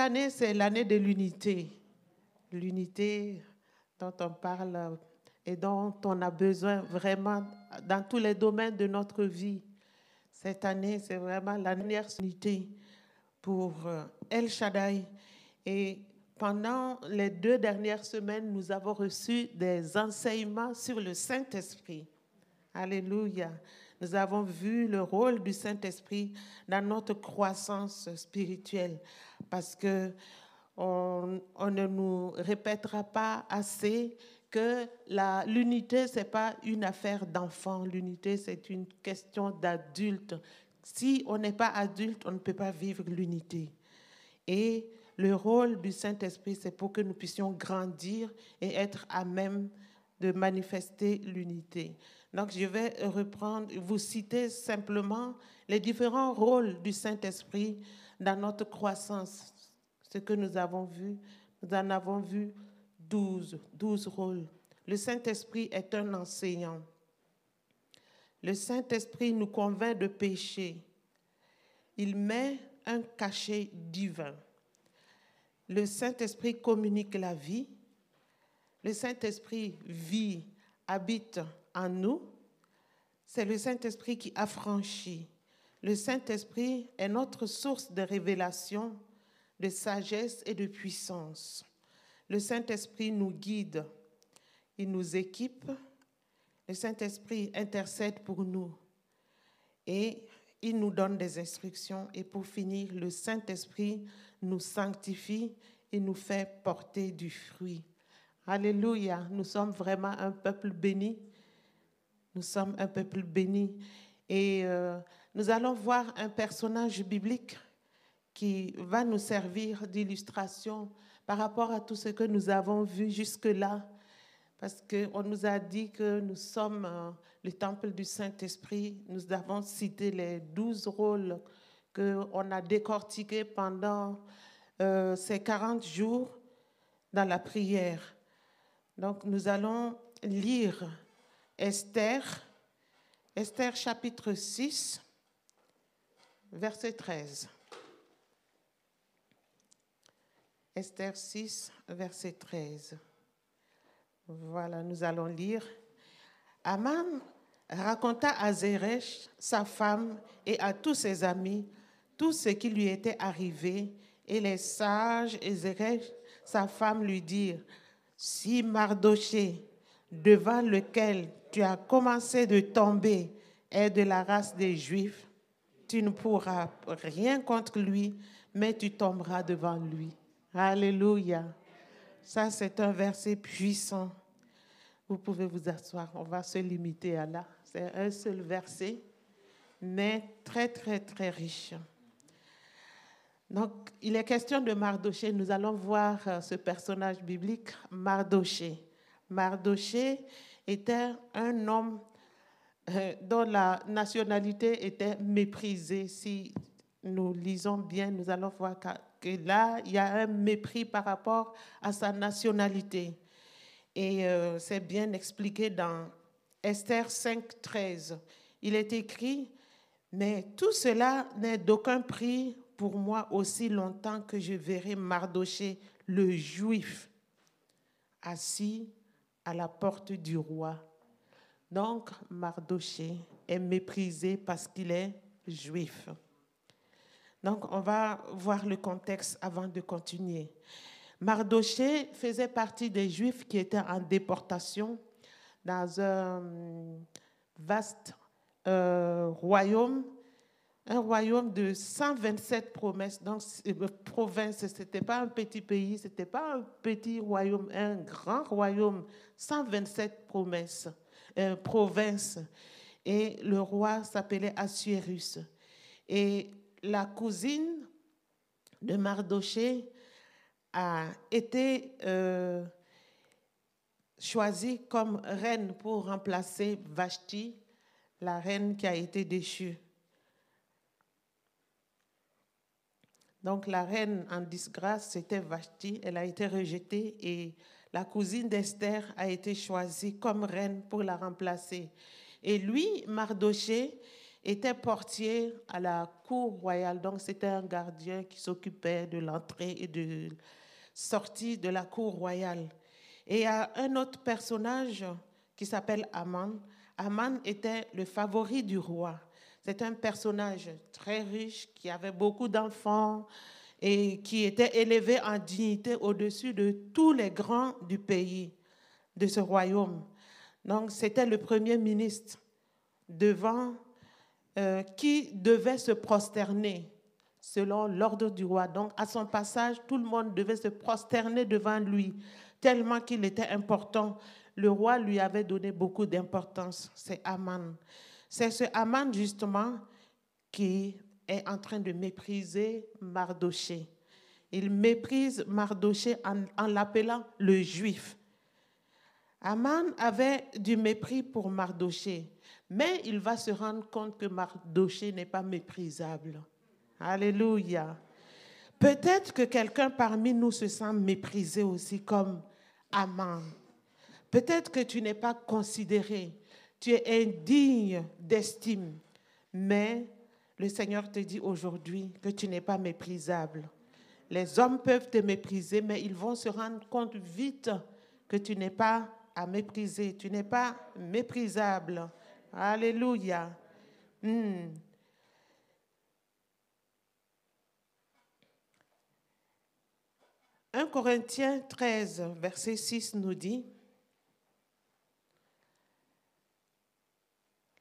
année, c'est l'année de l'unité. L'unité dont on parle et dont on a besoin vraiment dans tous les domaines de notre vie. Cette année, c'est vraiment la dernière unité pour euh, El Shaddai. Et pendant les deux dernières semaines, nous avons reçu des enseignements sur le Saint-Esprit. Alléluia. Nous avons vu le rôle du Saint-Esprit dans notre croissance spirituelle parce que on, ne nous répétera pas assez que l'unité, ce n'est pas une affaire d'enfant. L'unité, c'est une question d'adulte. Si on n'est pas adulte, on ne peut pas vivre l'unité. Et le rôle du Saint-Esprit, c'est pour que nous puissions grandir et être à même de manifester l'unité. Donc, je vais reprendre, vous citer simplement les différents rôles du Saint-Esprit dans notre croissance. Ce que nous avons vu, nous en avons vu 12, 12 rôles. Le Saint-Esprit est un enseignant. Le Saint-Esprit nous convainc de péché. Il met un cachet divin. Le Saint-Esprit communique la vie. Le Saint-Esprit vit, habite en nous, c'est le Saint-Esprit qui affranchit. Le Saint-Esprit est notre source de révélation, de sagesse et de puissance. Le Saint-Esprit nous guide, il nous équipe. Le Saint-Esprit intercède pour nous et il nous donne des instructions. Et pour finir, le Saint-Esprit nous sanctifie et nous fait porter du fruit. Alléluia, nous sommes vraiment un peuple béni nous sommes un peuple béni. Et euh, nous allons voir un personnage biblique qui va nous servir d'illustration par rapport à tout ce que nous avons vu jusque-là. Parce qu'on nous a dit que nous sommes euh, le temple du Saint-Esprit. Nous avons cité les douze rôles qu'on a décortiqués pendant euh, ces 40 jours dans la prière. Donc nous allons lire Esther, Esther chapitre 6, verset 13. Esther 6, verset 13. Voilà, nous allons lire. Aman raconta à Zeresh, sa femme, et à tous ses amis tout ce qui lui était arrivé, et les sages et Zeresh, sa femme, lui dirent, si Mardoché, devant lequel tu as commencé de tomber est de la race des Juifs, tu ne pourras rien contre lui, mais tu tomberas devant lui. Alléluia. Ça, c'est un verset puissant. Vous pouvez vous asseoir. On va se limiter à là. C'est un seul verset, mais très, très, très riche. Donc, il est question de Mardoché. Nous allons voir euh, ce personnage biblique, Mardoché. Mardoché était un homme euh, dont la nationalité était méprisée. Si nous lisons bien, nous allons voir que là, il y a un mépris par rapport à sa nationalité. Et euh, c'est bien expliqué dans Esther 5, 13. Il est écrit, mais tout cela n'est d'aucun prix pour moi aussi longtemps que je verrai Mardoché, le juif, assis à la porte du roi. Donc, Mardoché est méprisé parce qu'il est juif. Donc, on va voir le contexte avant de continuer. Mardoché faisait partie des Juifs qui étaient en déportation dans un vaste euh, royaume un royaume de 127 promesses, donc euh, provinces. Ce n'était pas un petit pays, ce n'était pas un petit royaume, un grand royaume, 127 promesses, euh, provinces. Et le roi s'appelait Assuérus. Et la cousine de Mardoché a été euh, choisie comme reine pour remplacer Vashti, la reine qui a été déchue. Donc la reine en disgrâce, c'était Vashti, elle a été rejetée et la cousine d'Esther a été choisie comme reine pour la remplacer. Et lui, Mardoché, était portier à la cour royale. Donc, c'était un gardien qui s'occupait de l'entrée et de sortie de la cour royale. Et il y a un autre personnage qui s'appelle Aman. Aman était le favori du roi. C'est un personnage très riche qui avait beaucoup d'enfants et qui était élevé en dignité au-dessus de tous les grands du pays, de ce royaume. Donc, c'était le premier ministre devant euh, qui devait se prosterner selon l'ordre du roi. Donc, à son passage, tout le monde devait se prosterner devant lui, tellement qu'il était important. Le roi lui avait donné beaucoup d'importance. C'est Aman. C'est ce Aman, justement, qui est en train de mépriser Mardoché. Il méprise Mardoché en, l'appelant le juif. Aman avait du mépris pour Mardoché. Mais il va se rendre compte que Mardoché n'est pas méprisable. Alléluia. Peut-être que quelqu'un parmi nous se sent méprisé aussi comme Aman. Peut-être que tu n'es pas considéré, tu es indigne d'estime, mais le Seigneur te dit aujourd'hui que tu n'es pas méprisable. Les hommes peuvent te mépriser, mais ils vont se rendre compte vite que tu n'es pas à mépriser, tu n'es pas méprisable. Alléluia. 1 hmm. Corinthiens 13, verset 6 nous dit,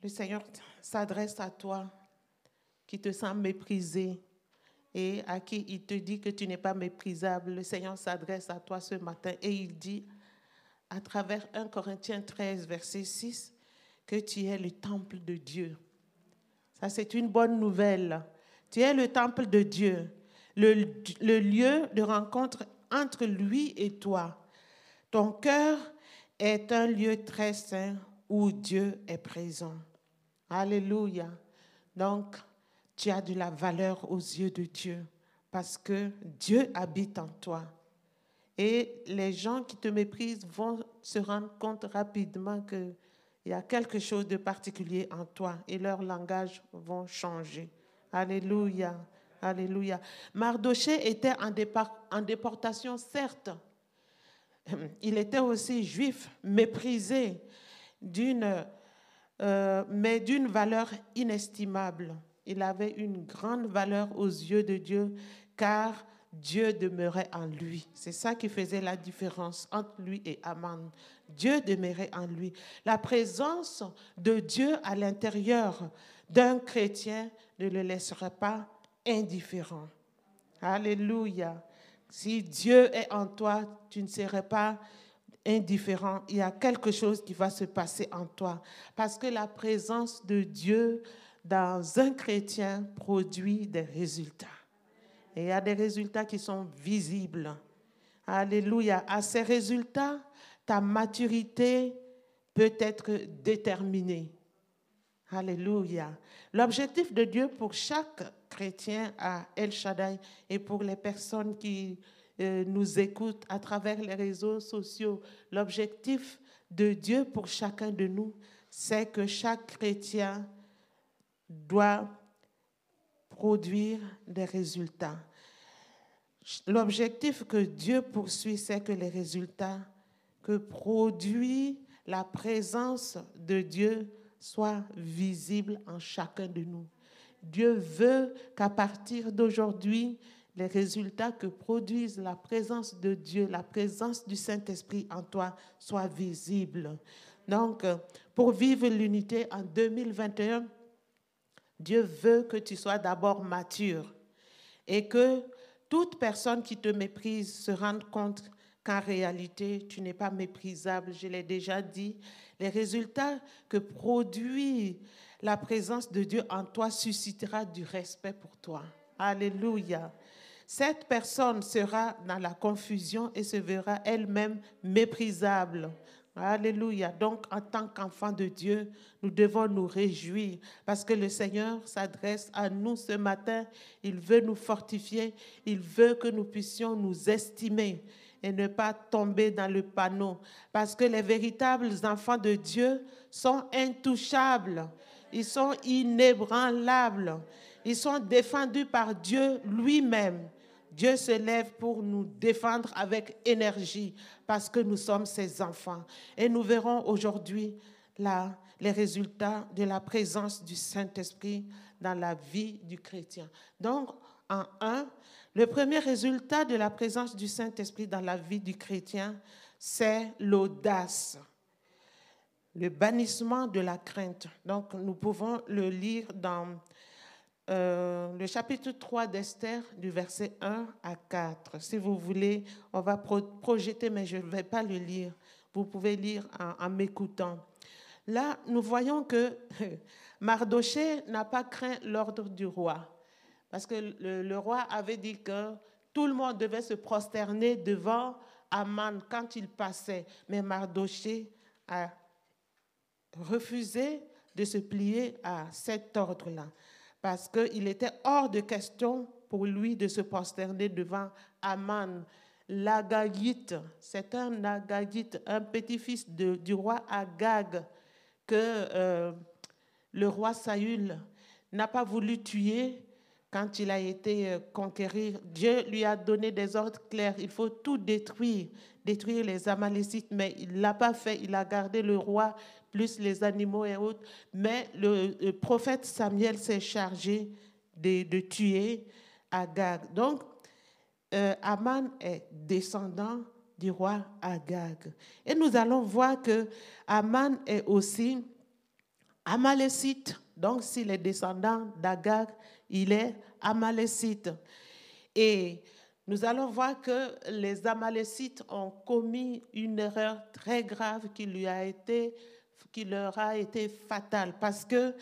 le Seigneur s'adresse à toi qui te sens méprisé et à qui il te dit que tu n'es pas méprisable. Le Seigneur s'adresse à toi ce matin et il dit à travers 1 Corinthiens 13, verset 6, que tu es le temple de Dieu. Ça, c'est une bonne nouvelle. Tu es le temple de Dieu, le, lieu de rencontre entre lui et toi. Ton cœur est un lieu très saint où Dieu est présent. Alléluia. Donc, tu as de la valeur aux yeux de Dieu parce que Dieu habite en toi. Et les gens qui te méprisent vont se rendre compte rapidement que il y a quelque chose de particulier en toi et leur langage vont changer. Alléluia. Alléluia. Mardoché était en, en déportation, certes. Il était aussi juif, méprisé, d'une, euh, mais d'une valeur inestimable. Il avait une grande valeur aux yeux de Dieu, car Dieu demeurait en lui. C'est ça qui faisait la différence entre lui et Aman. Dieu demeurait en lui. La présence de Dieu à l'intérieur d'un chrétien ne le laissera pas indifférent. Alléluia. Si Dieu est en toi, tu ne serais pas indifférent. Il y a quelque chose qui va se passer en toi. Parce que la présence de Dieu dans un chrétien produit des résultats. Et il y a des résultats qui sont visibles. Alléluia. À ces résultats, ta maturité peut être déterminée. Alléluia. L'objectif de Dieu pour chaque chrétien à El Shaddai et pour les personnes qui nous écoutent à travers les réseaux sociaux, l'objectif de Dieu pour chacun de nous, c'est que chaque chrétien doit produire des résultats. L'objectif que Dieu poursuit, c'est que les résultats que produit la présence de Dieu soit visible en chacun de nous. Dieu veut qu'à partir d'aujourd'hui, les résultats que produisent la présence de Dieu, la présence du Saint-Esprit en toi soient visibles. Donc, pour vivre l'unité en 2021, Dieu veut que tu sois d'abord mature et que toute personne qui te méprise se rende compte qu'en réalité, tu n'es pas méprisable. Je l'ai déjà dit. Les résultats que produit la présence de Dieu en toi suscitera du respect pour toi. Alléluia. Cette personne sera dans la confusion et se verra elle-même méprisable. Alléluia. Donc, en tant qu'enfant de Dieu, nous devons nous réjouir parce que le Seigneur s'adresse à nous ce matin. Il veut nous fortifier. Il veut que nous puissions nous estimer et ne pas tomber dans le panneau. Parce que les véritables enfants de Dieu sont intouchables. Ils sont inébranlables. Ils sont défendus par Dieu lui-même. Dieu se lève pour nous défendre avec énergie parce que nous sommes ses enfants. Et nous verrons aujourd'hui les résultats de la présence du Saint-Esprit dans la vie du chrétien. Donc, en un, le premier résultat de la présence du Saint-Esprit dans la vie du chrétien, c'est l'audace, le bannissement de la crainte. Donc, nous pouvons le lire dans euh, le chapitre 3 d'Esther, du verset 1 à 4. Si vous voulez, on va projeter, mais je ne vais pas le lire. Vous pouvez lire en, m'écoutant. Là, nous voyons que Mardoché n'a pas craint l'ordre du roi, parce que le, roi avait dit que tout le monde devait se prosterner devant Aman quand il passait. Mais Mardoché a refusé de se plier à cet ordre-là parce qu'il était hors de question pour lui de se prosterner devant Aman, l'Agagite. C'est un Agagite, un petit-fils du roi Agag que euh, le roi Saül n'a pas voulu tuer quand il a été euh, conquérir. Dieu lui a donné des ordres clairs. Il faut tout détruire, détruire les Amalécites, mais il ne l'a pas fait. Il a gardé le roi plus les animaux et autres. Mais le, prophète Samuel s'est chargé de, tuer Agag. Donc, euh, Aman est descendant du roi Agag. Et nous allons voir que Aman est aussi amalécite. Donc, s'il est descendant d'Agag, il est amalécite. Et nous allons voir que les Amalécites ont commis une erreur très grave qui lui a été qui leur a été fatal parce que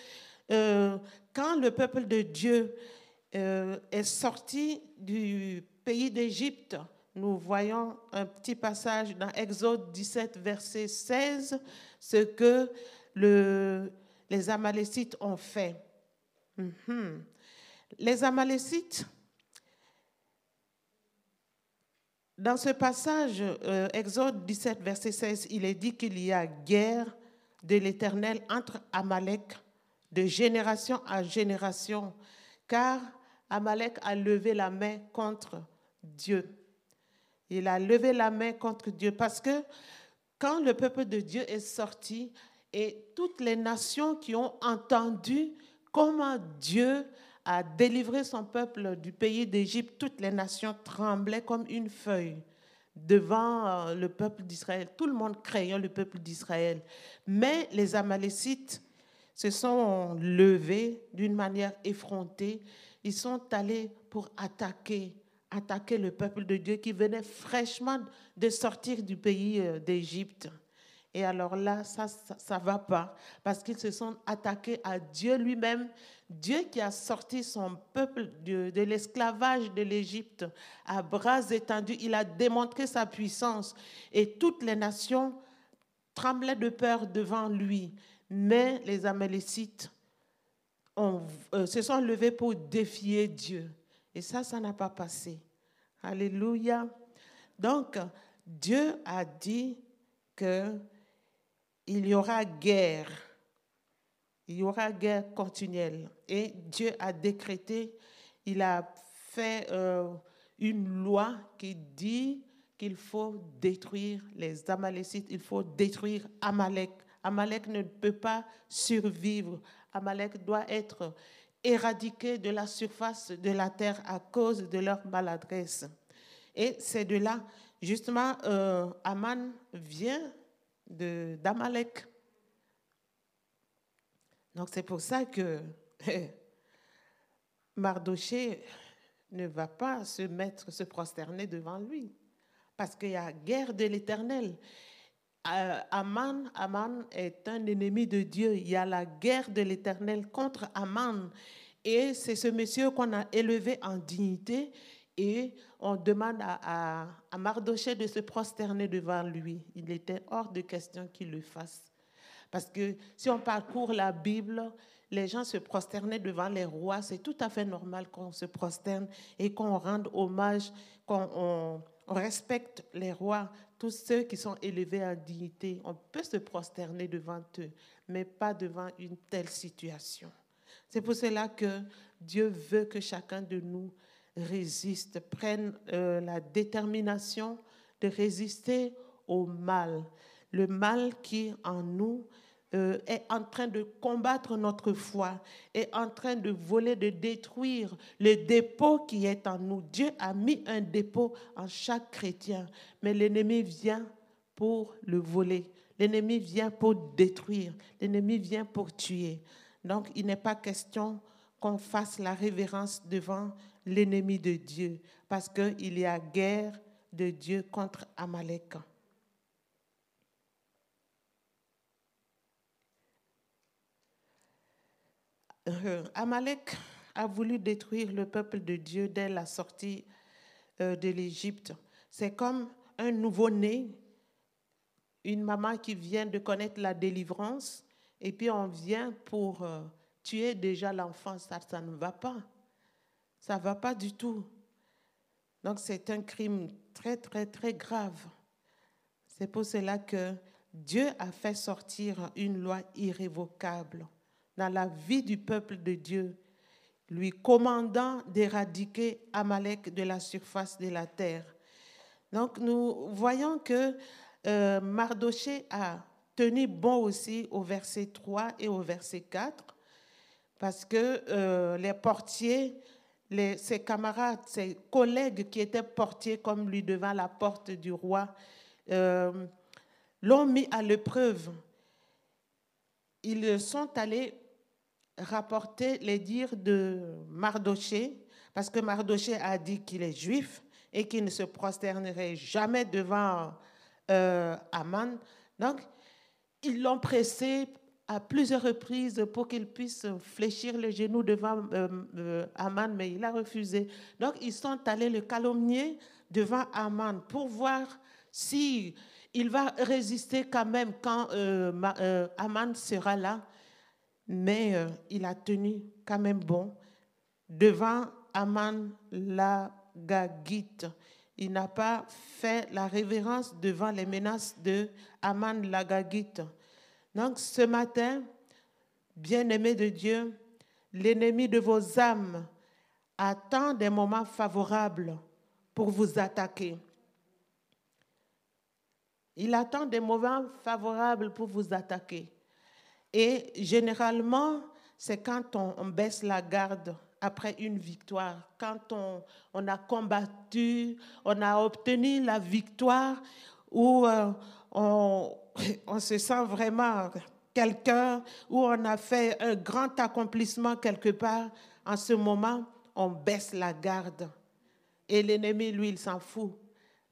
euh, quand le peuple de Dieu euh, est sorti du pays d'Égypte, nous voyons un petit passage dans Exode 17, verset 16, ce que le, les Amalécites ont fait. Mhm. Les Amalécites, dans ce passage, euh, Exode 17, verset 16, il est dit qu'il y a guerre de l'Éternel entre Amalek de génération à génération, car Amalek a levé la main contre Dieu. Il a levé la main contre Dieu parce que quand le peuple de Dieu est sorti et toutes les nations qui ont entendu comment Dieu a délivré son peuple du pays d'Égypte, toutes les nations tremblaient comme une feuille devant euh, le peuple d'Israël. Tout le monde craignait le peuple d'Israël. Mais les Amalécites se sont levés d'une manière effrontée. Ils sont allés pour attaquer, attaquer le peuple de Dieu qui venait fraîchement de sortir du pays euh, d'Égypte. Et alors là, ça ne va pas, parce qu'ils se sont attaqués à Dieu lui-même, Dieu qui a sorti son peuple de, de l'esclavage de l'Égypte à bras étendus. Il a démontré sa puissance et toutes les nations tremblaient de peur devant lui. Mais les Amalécites euh, se sont levés pour défier Dieu. Et ça, ça n'a pas passé. Alléluia. Donc, Dieu a dit que il y aura guerre. Il y aura guerre continuelle. Et Dieu a décrété, il a fait euh, une loi qui dit qu'il faut détruire les Amalécites, il faut détruire Amalek. Amalek ne peut pas survivre. Amalek doit être éradiqué de la surface de la terre à cause de leur maladresse. Et c'est de là, justement, euh, Aman vient d'Amalek. Donc c'est pour ça que Mardoché ne va pas se mettre, se prosterner devant lui, parce qu'il y a guerre de l'Éternel. Euh, Aman, Aman est un ennemi de Dieu. Il y a la guerre de l'Éternel contre Aman. Et c'est ce monsieur qu'on a élevé en dignité et on demande à, Mardoché de se prosterner devant lui. Il était hors de question qu'il le fasse. Parce que si on parcourt la Bible, les gens se prosternaient devant les rois. C'est tout à fait normal qu'on se prosterne et qu'on rende hommage, qu'on on respecte les rois, tous ceux qui sont élevés en dignité. On peut se prosterner devant eux, mais pas devant une telle situation. C'est pour cela que Dieu veut que chacun de nous résiste, prenne euh, la détermination de résister au mal. Le mal qui en nous euh, est en train de combattre notre foi, est en train de voler, de détruire le dépôt qui est en nous. Dieu a mis un dépôt en chaque chrétien, mais l'ennemi vient pour le voler. L'ennemi vient pour détruire. L'ennemi vient pour tuer. Donc, il n'est pas question qu'on fasse la révérence devant l'ennemi de Dieu, parce qu'il y a guerre de Dieu contre Amalek. Euh, Amalek a voulu détruire le peuple de Dieu dès la sortie euh, de l'Égypte. C'est comme un nouveau-né, une maman qui vient de connaître la délivrance, et puis on vient pour euh, tuer déjà l'enfant. Ça, ça ne va pas. Ça ne va pas du tout. Donc c'est un crime très, très, très grave. C'est pour cela que Dieu a fait sortir une loi irrévocable dans la vie du peuple de Dieu, lui commandant d'éradiquer Amalek de la surface de la terre. Donc nous voyons que euh, Mardoché a tenu bon aussi au verset 3 et au verset 4, parce que euh, les portiers, les, ses camarades, ses collègues qui étaient portiers comme lui devant la porte du roi, euh, l'ont mis à l'épreuve. Ils sont allés rapporter les dires de Mardoché, parce que Mardoché a dit qu'il est juif et qu'il ne se prosternerait jamais devant euh, Aman. Donc, ils l'ont pressé à plusieurs reprises pour qu'il puisse fléchir les genoux devant euh, euh, Aman, mais il a refusé. Donc, ils sont allés le calomnier devant Aman pour voir si il va résister quand même quand Aman sera là mais euh, il a tenu quand même bon devant Aman l'Agagite. Il n'a pas fait la révérence devant les menaces de Aman l'Agagite. Donc ce matin, bien-aimé de Dieu, l'ennemi de vos âmes attend des moments favorables pour vous attaquer. Il attend des moments favorables pour vous attaquer. Et généralement, c'est quand on, baisse la garde après une victoire, quand on, a combattu, on a obtenu la victoire, où euh, on, on, se sent vraiment quelqu'un, où on a fait un grand accomplissement quelque part, en ce moment, on baisse la garde. Et l'ennemi, lui, il s'en fout.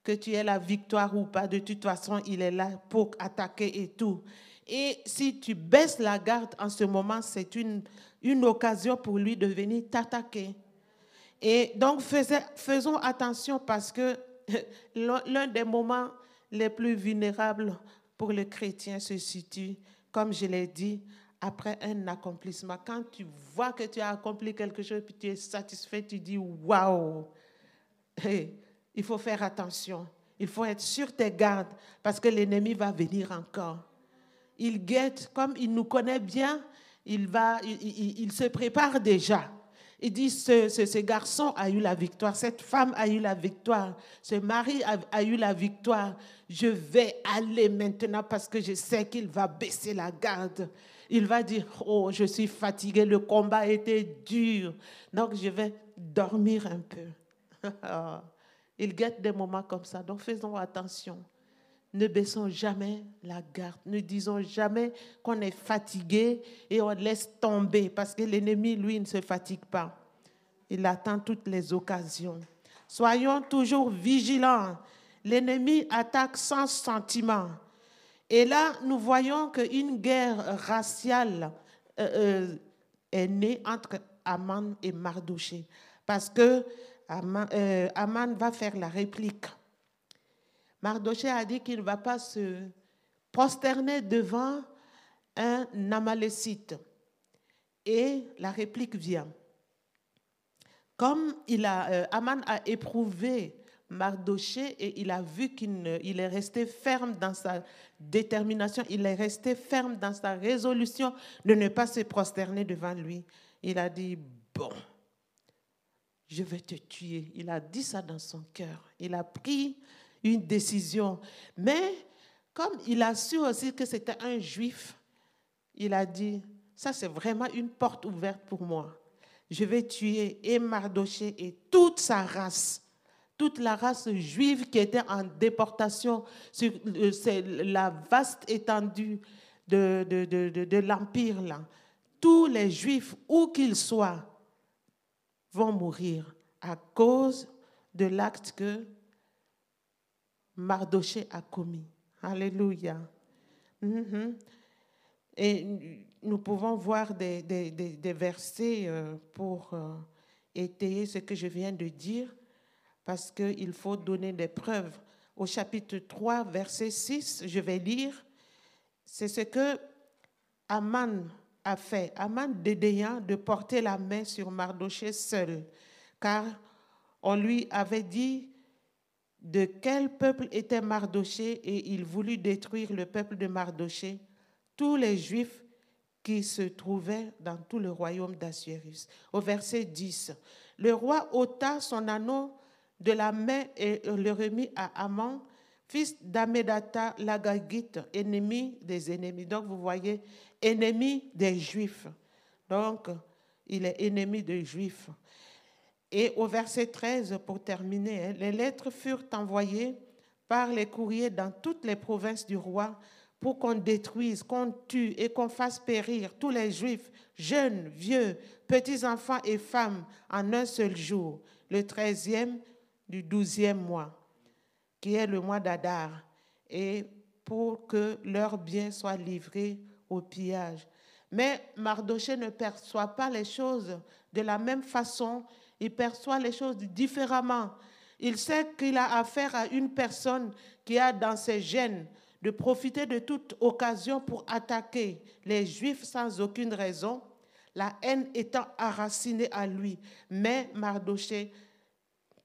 Que tu aies la victoire ou pas, de toute façon, il est là pour attaquer et tout. Et si tu baisses la garde en ce moment, c'est une, une occasion pour lui de venir t'attaquer. Et donc, faisons attention parce que l'un des moments les plus vulnérables pour le chrétien se situe, comme je l'ai dit, après un accomplissement. Quand tu vois que tu as accompli quelque chose, puis tu es satisfait, tu dis waouh. Il faut faire attention. Il faut être sur tes gardes parce que l'ennemi va venir encore il guette, comme il nous connaît bien, il, va, il, se prépare déjà. Il dit, ce, garçon a eu la victoire, cette femme a eu la victoire, ce mari a, a eu la victoire. Je vais aller maintenant parce que je sais qu'il va baisser la garde. Il va dire, oh, je suis fatigué, le combat était dur, donc je vais dormir un peu. il guette des moments comme ça, donc faisons attention ne baissons jamais la garde. Ne disons jamais qu'on est fatigué et on laisse tomber parce que l'ennemi, lui, ne se fatigue pas. Il attend toutes les occasions. Soyons toujours vigilants. L'ennemi attaque sans sentiment. Et là, nous voyons qu'une guerre raciale euh, euh, est née entre Aman et Mardoché. Parce que Aman, euh, Aman va faire la réplique. Mardoché a dit qu'il ne va pas se prosterner devant un Amalécite. Et la réplique vient. Comme il a, euh, Aman a éprouvé Mardoché et il a vu qu'il est resté ferme dans sa détermination, il est resté ferme dans sa résolution de ne pas se prosterner devant lui. Il a dit, bon, je vais te tuer. Il a dit ça dans son cœur. Il a pris une décision. Mais comme il a su aussi que c'était un juif, il a dit, ça c'est vraiment une porte ouverte pour moi. Je vais tuer et Mardoché et toute sa race toute la race juive qui était en déportation sur euh, la vaste étendue de, de, l'Empire. Là. Tous les juifs, où qu'ils soient, vont mourir à cause de l'acte que Mardoché a commis. Alléluia. Mm-hmm. Et nous pouvons voir des, versets euh, pour euh, étayer ce que je viens de dire parce qu'il faut donner des preuves. Au chapitre 3, verset 6, je vais lire, c'est ce que Aman a fait. Aman dédaigna de porter la main sur Mardoché seul, car on lui avait dit de quel peuple était Mardoché et il voulut détruire le peuple de Mardoché, tous les Juifs qui se trouvaient dans tout le royaume d'Assuérus. Au verset 10, le roi ôta son anneau de la main et le remit à Aman, fils d'Amedata l'Agagite, ennemi des ennemis. Donc vous voyez, ennemi des Juifs. Donc il est ennemi des Juifs. Et au verset 13, pour terminer, hein, les lettres furent envoyées par les courriers dans toutes les provinces du roi pour qu'on détruise, qu'on tue et qu'on fasse périr tous les Juifs, jeunes, vieux, petits enfants et femmes, en un seul jour. Le treizième du douzième mois, qui est le mois d'Adar, et pour que leurs biens soient livrés au pillage. Mais Mardoché ne perçoit pas les choses de la même façon, il perçoit les choses différemment. Il sait qu'il a affaire à une personne qui a dans ses gènes de profiter de toute occasion pour attaquer les Juifs sans aucune raison, la haine étant enracinée à lui. Mais Mardoché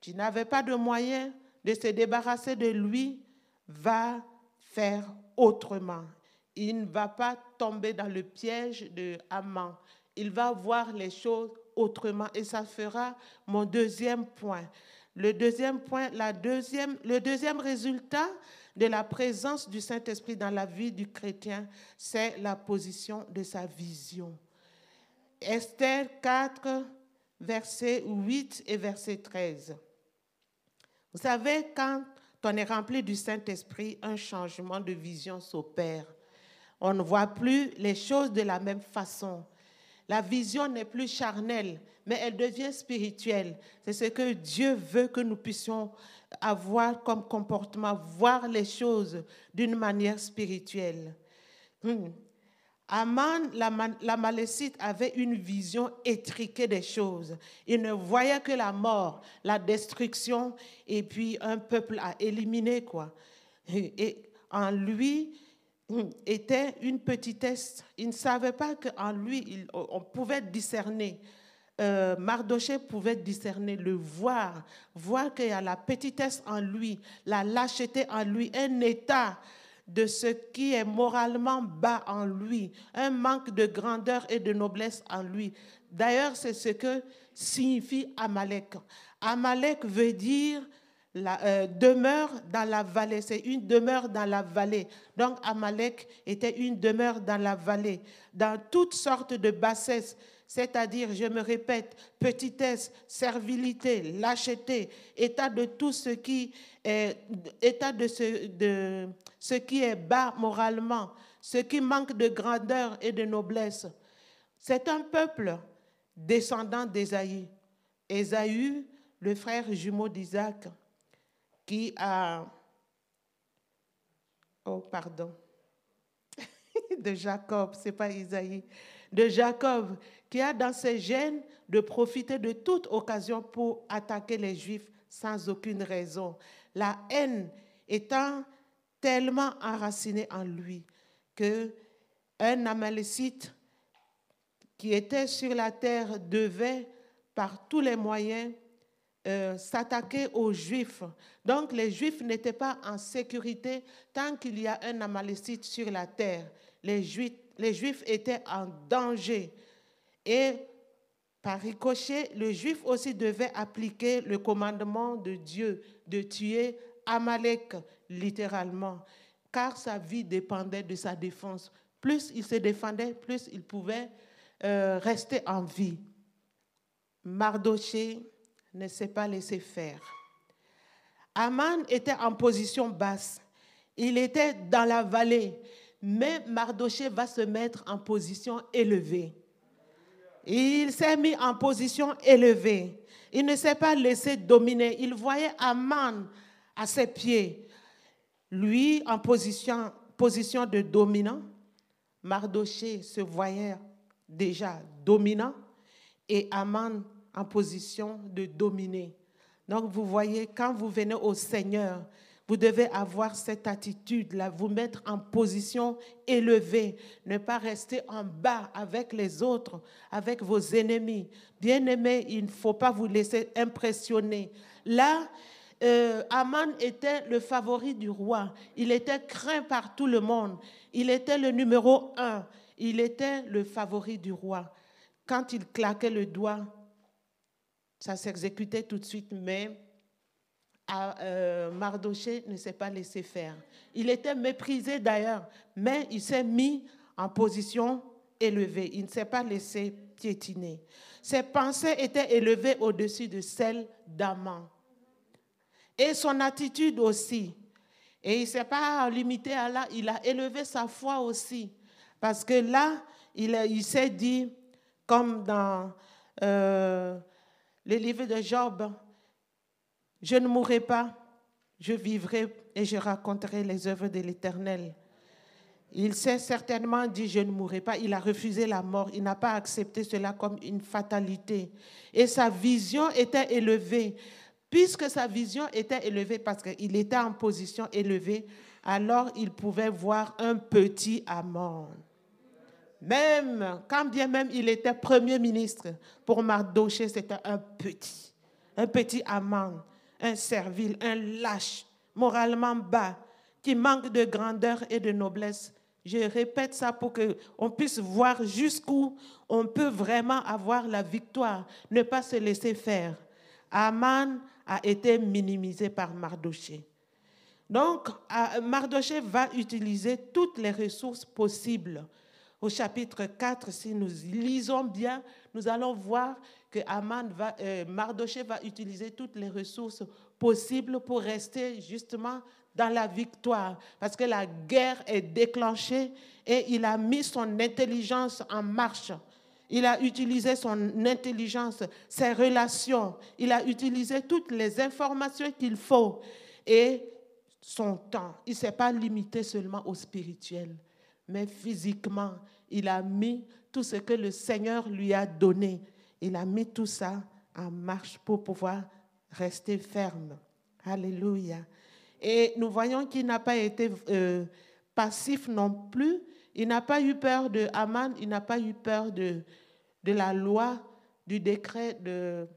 qui n'avait pas de moyen de se débarrasser de lui, va faire autrement. Il ne va pas tomber dans le piège de Haman. Il va voir les choses autrement. Et ça fera mon deuxième point. Le deuxième point, la deuxième, le deuxième résultat de la présence du Saint-Esprit dans la vie du chrétien, c'est la position de sa vision. Esther 4, verset 8 et verset 13. Vous savez, quand on est rempli du Saint-Esprit, un changement de vision s'opère. On ne voit plus les choses de la même façon. La vision n'est plus charnelle, mais elle devient spirituelle. C'est ce que Dieu veut que nous puissions avoir comme comportement, voir les choses d'une manière spirituelle. Hmm. Aman, la, Malécite, avait une vision étriquée des choses. Il ne voyait que la mort, la destruction et puis un peuple à éliminer. Quoi. Et en lui était une petitesse. Il ne savait pas qu'en lui, on pouvait discerner. Euh, Mardoché pouvait discerner, le voir, voir qu'il y a la petitesse en lui, la lâcheté en lui, un état de ce qui est moralement bas en lui, un manque de grandeur et de noblesse en lui. D'ailleurs, c'est ce que signifie Amalek. Amalek veut dire la, euh, demeure dans la vallée. C'est une demeure dans la vallée. Donc Amalek était une demeure dans la vallée, dans toutes sortes de bassesses, c'est-à-dire, je me répète, petitesse, servilité, lâcheté, état de tout ce qui est, état de ce, de ce qui est bas moralement, ce qui manque de grandeur et de noblesse. C'est un peuple descendant d'Ésaïe. Ésaü, le frère jumeau d'Isaac, qui a... Oh, pardon. de Jacob, c'est pas Isaïe. De Jacob, qui a dans ses gènes de profiter de toute occasion pour attaquer les Juifs sans aucune raison. La haine étant tellement enracinée en lui que un Amalécite qui était sur la terre devait par tous les moyens euh, s'attaquer aux Juifs. Donc les Juifs n'étaient pas en sécurité tant qu'il y a un Amalécite sur la terre. Les Juifs, étaient en danger. Et par ricochet, le Juif aussi devait appliquer le commandement de Dieu de tuer Amalek littéralement, car sa vie dépendait de sa défense. Plus il se défendait, plus il pouvait euh, rester en vie. Mardoché ne s'est pas laissé faire. Aman était en position basse. Il était dans la vallée. Mais Mardoché va se mettre en position élevée. Il s'est mis en position élevée. Il ne s'est pas laissé dominer. Il voyait Aman à ses pieds. Lui, en position, position de dominant, Mardoché se voyait déjà dominant et Aman en position de dominer. Donc vous voyez, quand vous venez au Seigneur, vous devez avoir cette attitude-là, vous mettre en position élevée, ne pas rester en bas avec les autres, avec vos ennemis. Bien aimé, il ne faut pas vous laisser impressionner. Là, euh, Aman était le favori du roi. Il était craint par tout le monde. Il était le numéro un. Il était le favori du roi. Quand il claquait le doigt, ça s'exécutait tout de suite, mais euh, Mardoché ne s'est pas laissé faire. Il était méprisé d'ailleurs, mais il s'est mis en position élevée. Il ne s'est pas laissé piétiner. Ses pensées étaient élevées au-dessus de celles d'Aman. Et son attitude aussi. Et il ne s'est pas limité à là, il a élevé sa foi aussi. Parce que là, il, il s'est dit, comme dans euh, le livre de Job, je ne mourrai pas, je vivrai et je raconterai les œuvres de l'Éternel. Il s'est certainement dit, je ne mourrai pas. Il a refusé la mort. Il n'a pas accepté cela comme une fatalité. Et sa vision était élevée. Puisque sa vision était élevée parce qu'il était en position élevée, alors il pouvait voir un petit amant. Même, quand bien même il était premier ministre, pour Mardoché, c'était un petit, un petit amant, un servile, un lâche, moralement bas, qui manque de grandeur et de noblesse. Je répète ça pour qu'on puisse voir jusqu'où on peut vraiment avoir la victoire, ne pas se laisser faire. Aman a été minimisé par Mardoché. Donc, Mardoché va utiliser toutes les ressources possibles au chapitre 4, si nous lisons bien, nous allons voir que va, euh, Mardoché va utiliser toutes les ressources possibles pour rester justement dans la victoire, parce que la guerre est déclenchée et il a mis son intelligence en marche. Il a utilisé son intelligence, ses relations, il a utilisé toutes les informations qu'il faut et son temps. Il ne s'est pas limité seulement au spirituel mais physiquement, il a mis tout ce que le Seigneur lui a donné. Il a mis tout ça en marche pour pouvoir rester ferme. Alléluia. Et nous voyons qu'il n'a pas été euh, passif non plus. Il n'a pas eu peur de Haman, il n'a pas eu peur de, de la loi, du décret de,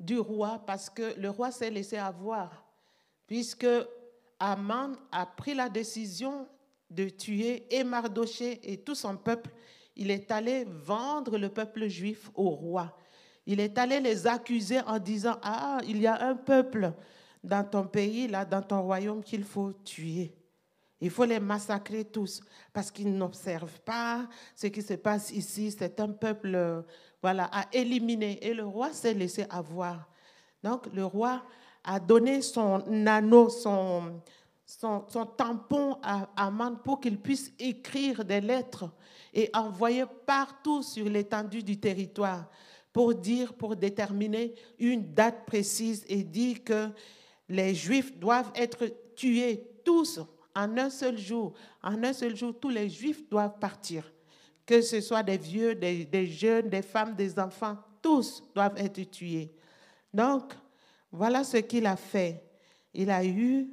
du roi, parce que le roi s'est laissé avoir, puisque Aman a pris la décision de tuer et Mardoché et tout son peuple. Il est allé vendre le peuple juif au roi. Il est allé les accuser en disant, ah, il y a un peuple dans ton pays, là, dans ton royaume qu'il faut tuer. Il faut les massacrer tous parce qu'ils n'observent pas ce qui se passe ici. C'est un peuple voilà, à éliminer. Et le roi s'est laissé avoir. Donc le roi a donné son anneau, son, son, tampon à Aman pour qu'il puisse écrire des lettres et envoyer partout sur l'étendue du territoire pour dire, pour déterminer une date précise et dire que les Juifs doivent être tués tous en un seul jour. En un seul jour, tous les Juifs doivent partir. Que ce soit des vieux, des, des jeunes, des femmes, des enfants, tous doivent être tués. Donc, voilà ce qu'il a fait. Il a eu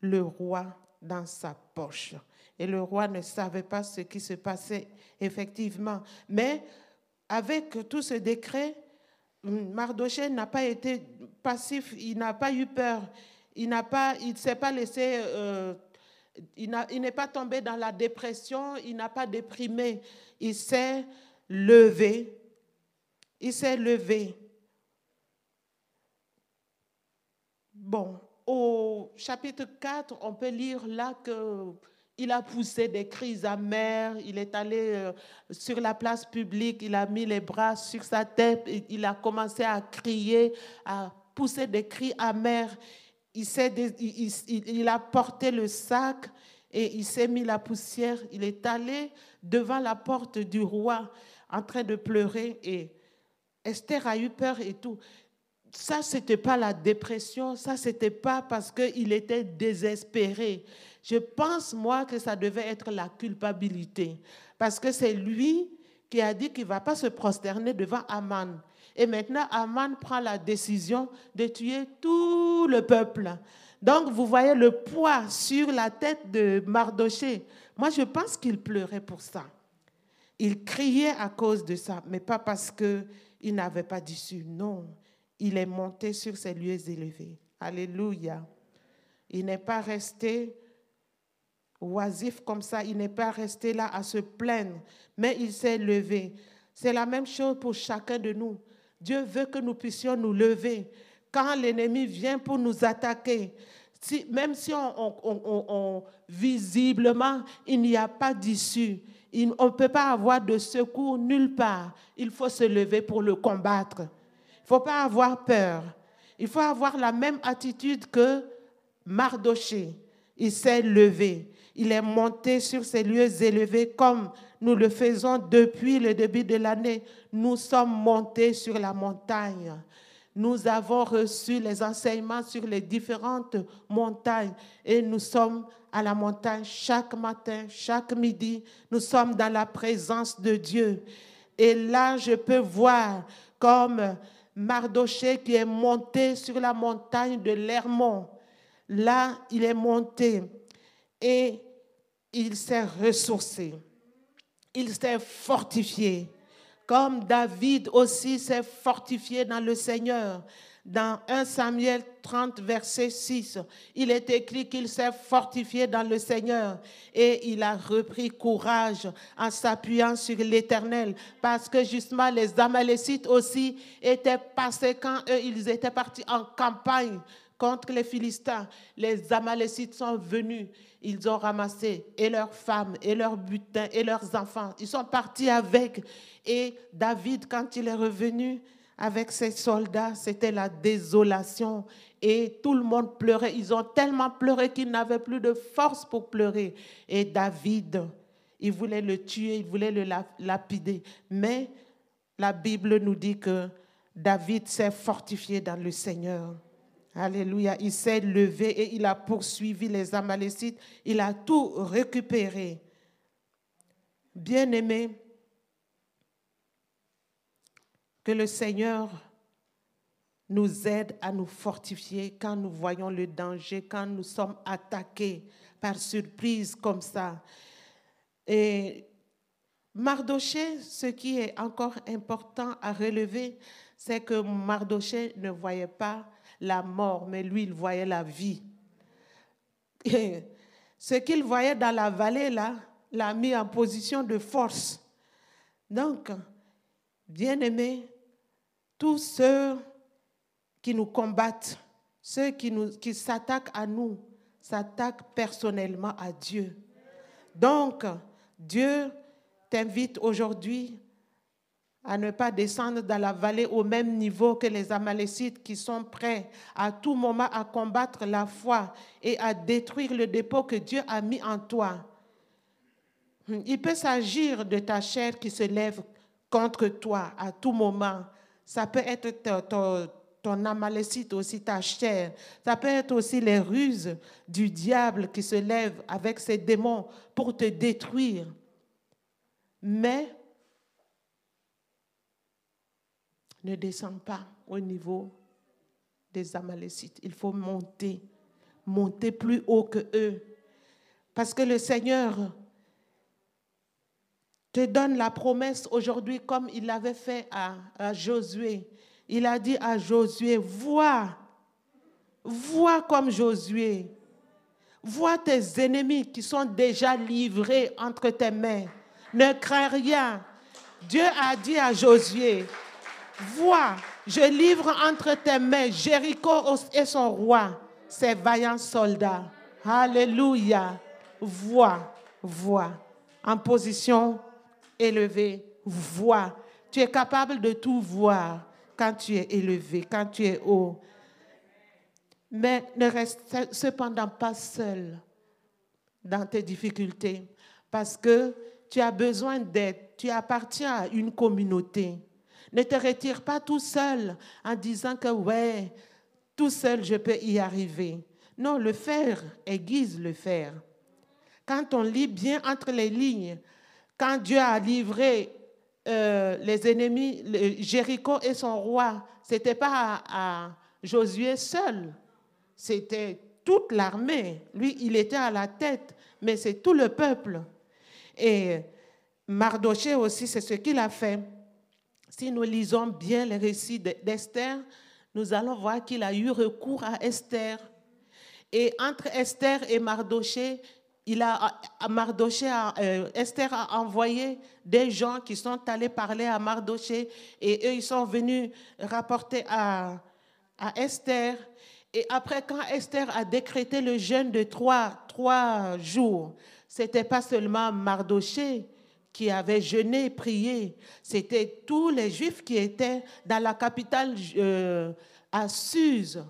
le roi dans sa poche. Et le roi ne savait pas ce qui se passait effectivement. Mais avec tout ce décret, Mardoché n'a pas été passif, il n'a pas eu peur, il n'a pas, il s'est pas laissé, euh, il n'est pas tombé dans la dépression, il n'a pas déprimé, il s'est levé, il s'est levé. Bon, au chapitre 4, on peut lire là que il a poussé des cris amers, il est allé euh, sur la place publique, il a mis les bras sur sa tête, il a commencé à crier, à pousser des cris amers. Il, il, il a porté le sac et il s'est mis la poussière. Il est allé devant la porte du roi en train de pleurer et Esther a eu peur et tout. Ça, ce n'était pas la dépression, ça, ce n'était pas parce qu'il était désespéré. Je pense, moi, que ça devait être la culpabilité. Parce que c'est lui qui a dit qu'il ne va pas se prosterner devant Aman. Et maintenant, Aman prend la décision de tuer tout le peuple. Donc, vous voyez le poids sur la tête de Mardoché. Moi, je pense qu'il pleurait pour ça. Il criait à cause de ça, mais pas parce qu'il n'avait pas d'issue. Non, il est monté sur ses lieux élevés. Alléluia. Il n'est pas resté oisif comme ça, il n'est pas resté là à se plaindre, mais il s'est levé. C'est la même chose pour chacun de nous. Dieu veut que nous puissions nous lever. Quand l'ennemi vient pour nous attaquer, même si on, visiblement il n'y a pas d'issue, on ne peut pas avoir de secours nulle part. Il faut se lever pour le combattre. Faut pas avoir peur. Il faut avoir la même attitude que Mardoché. Il s'est levé. Il est monté sur ces lieux élevés comme nous le faisons depuis le début de l'année. Nous sommes montés sur la montagne. Nous avons reçu les enseignements sur les différentes montagnes et nous sommes à la montagne chaque matin, chaque midi. Nous sommes dans la présence de Dieu. Et là, je peux voir comme Mardoché qui est monté sur la montagne de l'Hermont. Là, il est monté et il s'est ressourcé. Il s'est fortifié. Comme David aussi s'est fortifié dans le Seigneur. Dans 1 Samuel 30, verset 6, il est écrit qu'il s'est fortifié dans le Seigneur et il a repris courage en s'appuyant sur l'Éternel parce que justement les Amalécites aussi étaient passés quand eux, ils étaient partis en campagne contre les Philistins. Les Amalécites sont venus ils ont ramassé et leurs femmes, et leurs butins, et leurs enfants. Ils sont partis avec. Et David, quand il est revenu avec ses soldats, c'était la désolation. Et tout le monde pleurait. Ils ont tellement pleuré qu'ils n'avaient plus de force pour pleurer. Et David, il voulait le tuer, il voulait le lapider. Mais la Bible nous dit que David s'est fortifié dans le Seigneur. Alléluia. Il s'est levé et il a poursuivi les Amalécites. Il a tout récupéré. Bien-aimé, que le Seigneur nous aide à nous fortifier quand nous voyons le danger, quand nous sommes attaqués par surprise comme ça. Et Mardoché, ce qui est encore important à relever, c'est que Mardoché ne voyait pas la mort, mais lui, il voyait la vie. ce qu'il voyait dans la vallée, là, l'a mis en position de force. Donc, bien aimés, tous ceux qui nous combattent, ceux qui, s'attaquent à nous, s'attaquent personnellement à Dieu. Donc, Dieu t'invite aujourd'hui à ne pas descendre dans la vallée au même niveau que les Amalécites qui sont prêts à tout moment à combattre la foi et à détruire le dépôt que Dieu a mis en toi. Il peut s'agir de ta chair qui se lève contre toi à tout moment. Ça peut être ton, amalécite aussi, ta chair. Ça peut être aussi les ruses du diable qui se lèvent avec ses démons pour te détruire. Mais ne descend pas au niveau des Amalécites. Il faut monter, monter plus haut que eux. Parce que le Seigneur te donne la promesse aujourd'hui comme il l'avait fait à, Josué. il a dit à Josué, vois, vois comme Josué, vois tes ennemis qui sont déjà livrés entre tes mains. Ne crains rien. Dieu a dit à Josué, vois, je livre entre tes mains Jéricho et son roi, ses vaillants soldats. Alléluia. Vois, vois, en position élevée, vois. Tu es capable de tout voir quand tu es élevé, quand tu es haut. Mais ne reste cependant pas seul dans tes difficultés parce que tu as besoin d'aide, tu appartiens à une communauté. Ne te retire pas tout seul en disant que ouais, tout seul je peux y arriver. Non, le faire aiguise le faire. Quand on lit bien entre les lignes, quand Dieu a livré euh, les ennemis, Jéricho et son roi, ce n'était pas à, Josué seul, c'était toute l'armée. Lui, il était à la tête, mais c'est tout le peuple. Et Mardoché aussi, c'est ce qu'il a fait. Si nous lisons bien les récits d'Esther, nous allons voir qu'il a eu recours à Esther. Et entre Esther et Mardoché, il a, euh, Esther a envoyé des gens qui sont allés parler à Mardoché et eux, ils sont venus rapporter à, Esther. Et après, quand Esther a décrété le jeûne de trois, trois jours, c'était pas seulement Mardoché qui avait jeûné prié, c'était tous les Juifs qui étaient dans la capitale euh, à Suse.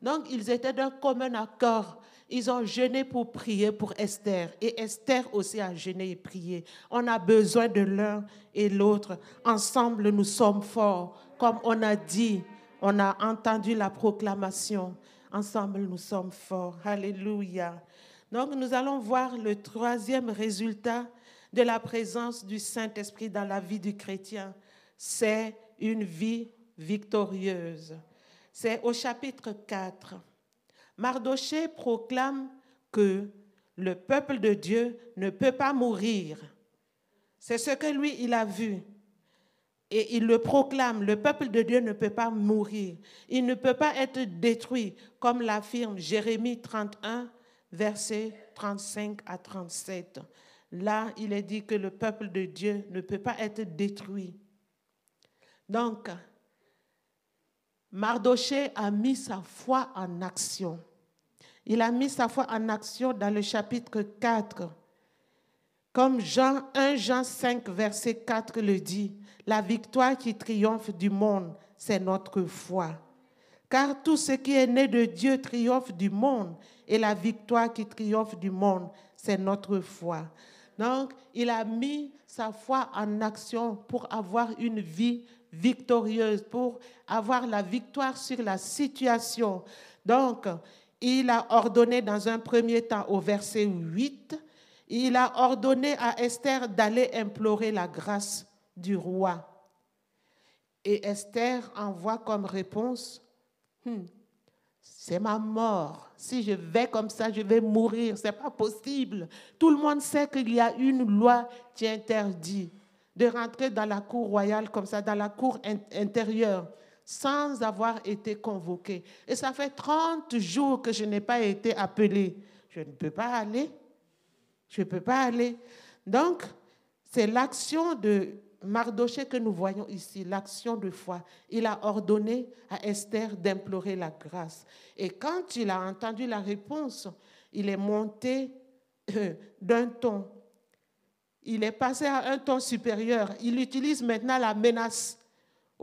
Donc, ils étaient d'un commun accord. Ils ont jeûné pour prier pour Esther. Et Esther aussi a jeûné et prié. On a besoin de l'un et l'autre. Ensemble, nous sommes forts. Comme on a dit, on a entendu la proclamation. Ensemble, nous sommes forts. Alléluia. Donc, nous allons voir le troisième résultat de la présence du Saint-Esprit dans la vie du chrétien. C'est une vie victorieuse. C'est au chapitre 4. Mardoché proclame que le peuple de Dieu ne peut pas mourir. C'est ce que lui, il a vu. Et il le proclame, le peuple de Dieu ne peut pas mourir. Il ne peut pas être détruit, comme l'affirme Jérémie 31, versets 35 à 37. Là, il est dit que le peuple de Dieu ne peut pas être détruit. Donc, Mardoché a mis sa foi en action. Il a mis sa foi en action dans le chapitre 4. Comme Jean 1 Jean 5 verset 4 le dit, la victoire qui triomphe du monde, c'est notre foi. Car tout ce qui est né de Dieu triomphe du monde, et la victoire qui triomphe du monde, c'est notre foi. Donc, il a mis sa foi en action pour avoir une vie victorieuse, pour avoir la victoire sur la situation. Donc, il a ordonné dans un premier temps au verset 8, il a ordonné à Esther d'aller implorer la grâce du roi. Et Esther envoie comme réponse, hmm, c'est ma mort. Si je vais comme ça, je vais mourir. Ce n'est pas possible. Tout le monde sait qu'il y a une loi qui interdit de rentrer dans la cour royale comme ça, dans la cour intérieure, sans avoir été convoqué. Et ça fait 30 jours que je n'ai pas été appelé. Je ne peux pas aller. Je ne peux pas aller. Donc, c'est l'action de Mardoché que nous voyons ici, l'action de foi. Il a ordonné à Esther d'implorer la grâce. Et quand il a entendu la réponse, il est monté euh, d'un ton il est passé à un ton supérieur. Il utilise maintenant la menace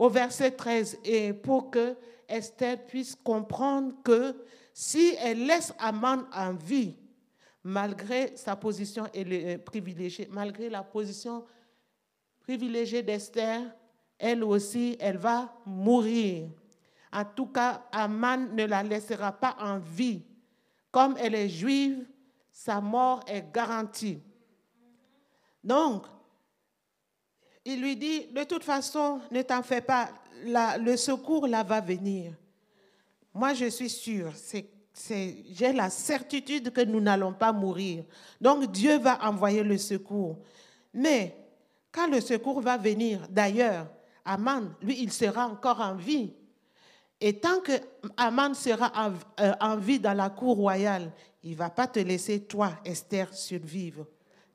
au verset 13 et pour que Esther puisse comprendre que si elle laisse Aman en vie, malgré sa position euh, privilégiée, malgré la position privilégiée d'Esther, elle aussi, elle va mourir. En tout cas, Aman ne la laissera pas en vie. Comme elle est juive, sa mort est garantie. Donc, il lui dit, de toute façon, ne t'en fais pas, le secours là va venir. Moi, je suis sûre, j'ai la certitude que nous n'allons pas mourir. Donc, Dieu va envoyer le secours. Mais quand le secours va venir, d'ailleurs, Aman, lui, il sera encore en vie. Et tant que Aman sera en, euh, vie dans la cour royale, il ne va pas te laisser, toi, Esther, survivre.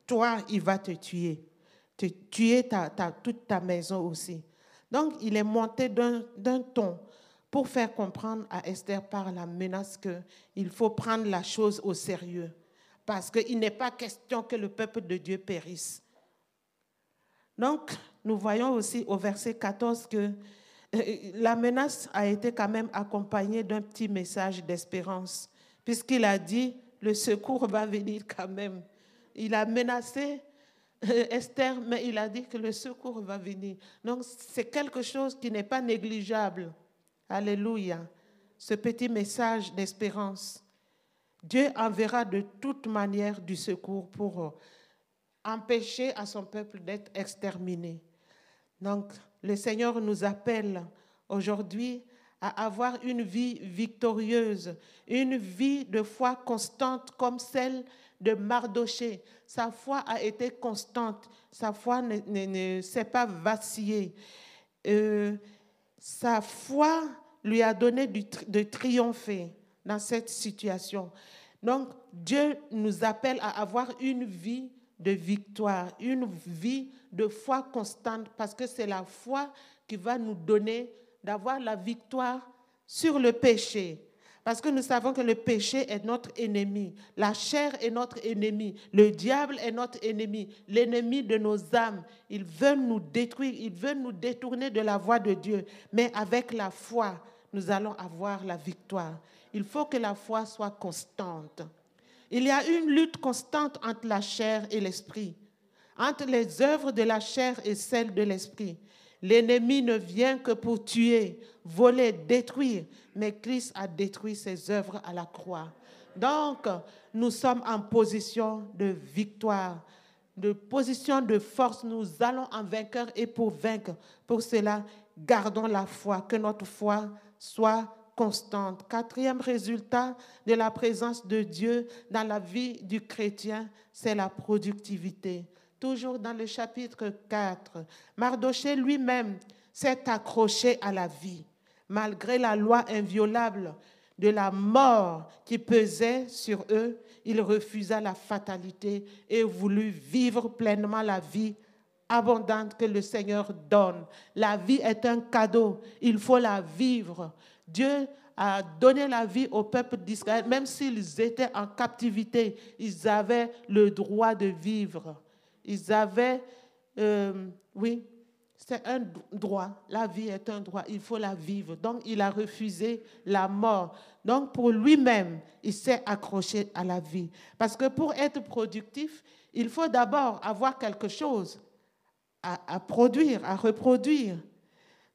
Toi, il va te tuer. Te tuer toute ta maison aussi. Donc, il est monté d'un ton pour faire comprendre à Esther par la menace qu'il faut prendre la chose au sérieux. Parce qu'il n'est pas question que le peuple de Dieu périsse. Donc, nous voyons aussi au verset 14 que euh, la menace a été quand même accompagnée d'un petit message d'espérance, puisqu'il a dit, le secours va venir quand même. Il a menacé Esther, mais il a dit que le secours va venir. Donc c'est quelque chose qui n'est pas négligeable. Alléluia. Ce petit message d'espérance. Dieu enverra de toute manière du secours pour euh, empêcher à son peuple d'être exterminé. Donc, le Seigneur nous appelle aujourd'hui à avoir une vie victorieuse, une vie de foi constante comme celle de Mardoché. Sa foi a été constante, sa foi ne, s'est pas vacillée. Euh, sa foi lui a donné de triompher dans cette situation. Donc, Dieu nous appelle à avoir une vie de victoire, une vie de foi constante, parce que c'est la foi qui va nous donner d'avoir la victoire sur le péché. Parce que nous savons que le péché est notre ennemi, la chair est notre ennemi, le diable est notre ennemi, l'ennemi de nos âmes. Il veut nous détruire, il veut nous détourner de la voie de Dieu. Mais avec la foi, nous allons avoir la victoire. Il faut que la foi soit constante. Il y a une lutte constante entre la chair et l'esprit, entre les œuvres de la chair et celles de l'esprit. L'ennemi ne vient que pour tuer, voler, détruire, mais Christ a détruit ses œuvres à la croix. Donc, nous sommes en position de victoire, de position de force. Nous allons en vainqueur et pour vaincre. Pour cela, gardons la foi, que notre foi soit constante. Quatrième résultat de la présence de Dieu dans la vie du chrétien, c'est la productivité. Toujours dans le chapitre 4, Mardoché lui-même s'est accroché à la vie, malgré la loi inviolable de la mort qui pesait sur eux. Il refusa la fatalité et voulut vivre pleinement la vie abondante que le Seigneur donne. La vie est un cadeau, il faut la vivre. Dieu a donné la vie au peuple d'Israël, même s'ils étaient en captivité, ils avaient le droit de vivre. Ils avaient, euh, oui, c'est un droit. La vie est un droit. Il faut la vivre. Donc, il a refusé la mort. Donc, pour lui-même, il s'est accroché à la vie. Parce que pour être productif, il faut d'abord avoir quelque chose à, à produire, à reproduire.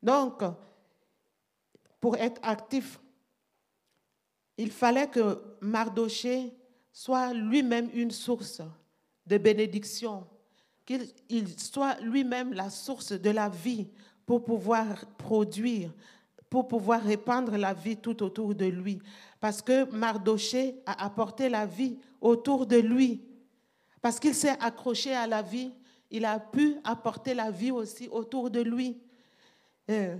Donc, pour être actif, il fallait que Mardoché soit lui-même une source de bénédiction, qu'il soit lui-même la source de la vie pour pouvoir produire, pour pouvoir répandre la vie tout autour de lui. Parce que Mardoché a apporté la vie autour de lui. Parce qu'il s'est accroché à la vie, il a pu apporter la vie aussi autour de lui. Euh,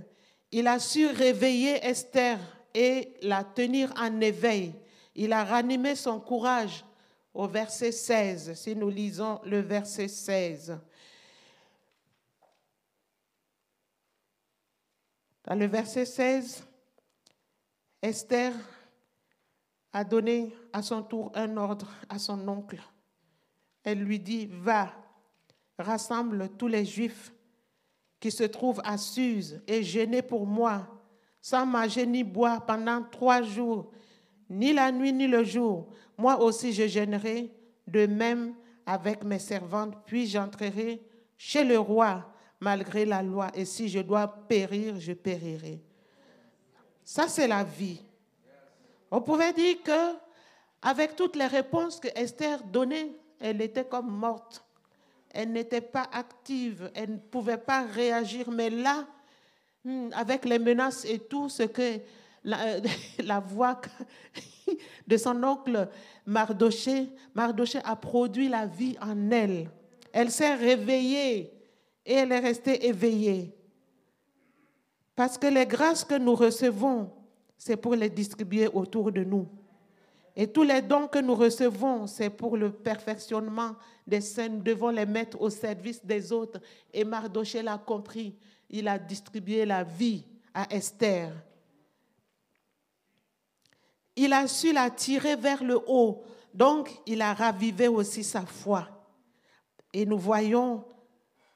il a su réveiller Esther et la tenir en éveil. Il a ranimé son courage au verset 16, si nous lisons le verset 16. Dans le verset 16, Esther a donné à son tour un ordre à son oncle. Elle lui dit, va, rassemble tous les Juifs qui se trouve à Suse et gêné pour moi, sans manger ni boire pendant trois jours, ni la nuit ni le jour. Moi aussi je gênerai, de même avec mes servantes, puis j'entrerai chez le roi malgré la loi. Et si je dois périr, je périrai. Ça, c'est la vie. On pouvait dire que, avec toutes les réponses que Esther donnait, elle était comme morte elle n'était pas active, elle ne pouvait pas réagir. Mais là, hmm, avec les menaces et tout ce que la, voix de son oncle Mardoché, Mardoché a produit la vie en elle. Elle s'est réveillée et elle est restée éveillée. Parce que les grâces que nous recevons c'est pour les distribuer autour de nous. Et tous les dons que nous recevons, c'est pour le perfectionnement des saints. Nous devons les mettre au service des autres. Et Mardoché l'a compris. Il a distribué la vie à Esther. Il a su la tirer vers le haut. Donc, il a ravivé aussi sa foi. Et nous voyons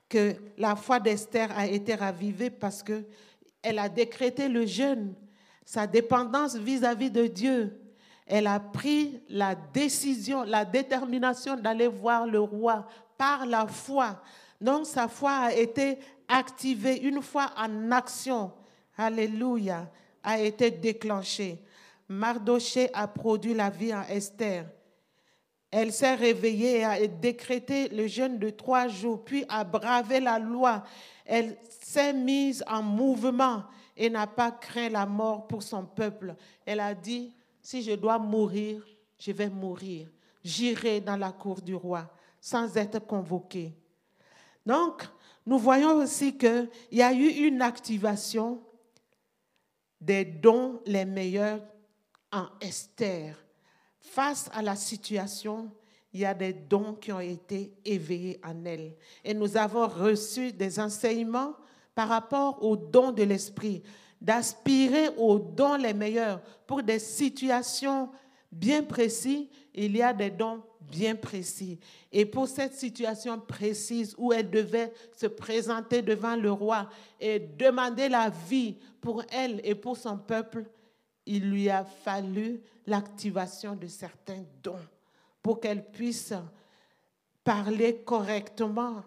que la foi d'Esther a été ravivée parce qu'elle a décrété le jeûne, sa dépendance vis-à-vis de Dieu. Elle a pris la décision, la détermination d'aller voir le roi par la foi. Donc sa foi a été activée, une foi en action, alléluia, a été déclenchée. Mardoché a produit la vie en Esther. Elle s'est réveillée et a décrété le jeûne de trois jours, puis a bravé la loi. Elle s'est mise en mouvement et n'a pas craint la mort pour son peuple. Elle a dit, si je dois mourir, je vais mourir. J'irai dans la cour du roi sans être convoquée. Donc, nous voyons aussi qu'il y a eu une activation des dons les meilleurs en Esther face à la situation, il y a des dons qui ont été éveillés en elle. Et nous avons reçu des enseignements par rapport aux dons de l'esprit, d'aspirer aux dons les meilleurs pour des situations bien précises. Il y a des dons bien précis. Et pour cette situation précise où elle devait se présenter devant le roi et demander la vie pour elle et pour son peuple, il lui a fallu l'activation de certains dons pour qu'elle puisse parler correctement.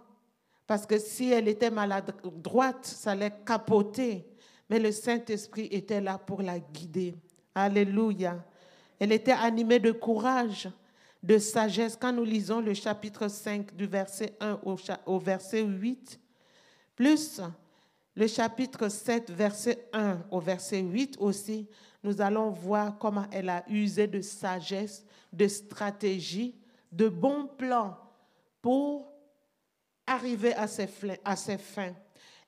Parce que si elle était maladroite, ça allait capoter. Mais le Saint-Esprit était là pour la guider. Alléluia. Elle était animée de courage, de sagesse. Quand nous lisons le chapitre 5 du verset 1 au verset 8, plus le chapitre 7, verset 1 au verset 8 aussi, nous allons voir comment elle a usé de sagesse, de stratégie, de bons plans pour arriver à ses, à ses fins.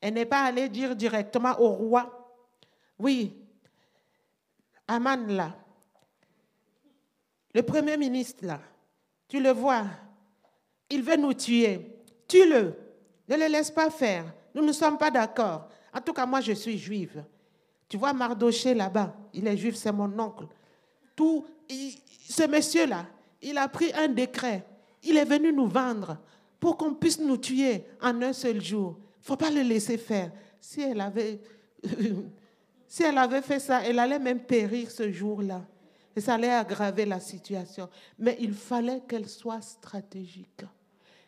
Elle n'est pas allée dire directement au roi, oui, Aman là, le premier ministre là, tu le vois, il veut nous tuer, tue-le, ne le laisse pas faire, nous ne sommes pas d'accord. En tout cas, moi je suis juive. Tu vois Mardoché là-bas, il est juif, c'est mon oncle. Tout, ce monsieur-là, il a pris un décret. Il est venu nous vendre pour qu'on puisse nous tuer en un seul jour. Il ne faut pas le laisser faire. Si elle avait, si elle avait fait ça, elle allait même périr ce jour-là. Et ça allait aggraver la situation. Mais il fallait qu'elle soit stratégique,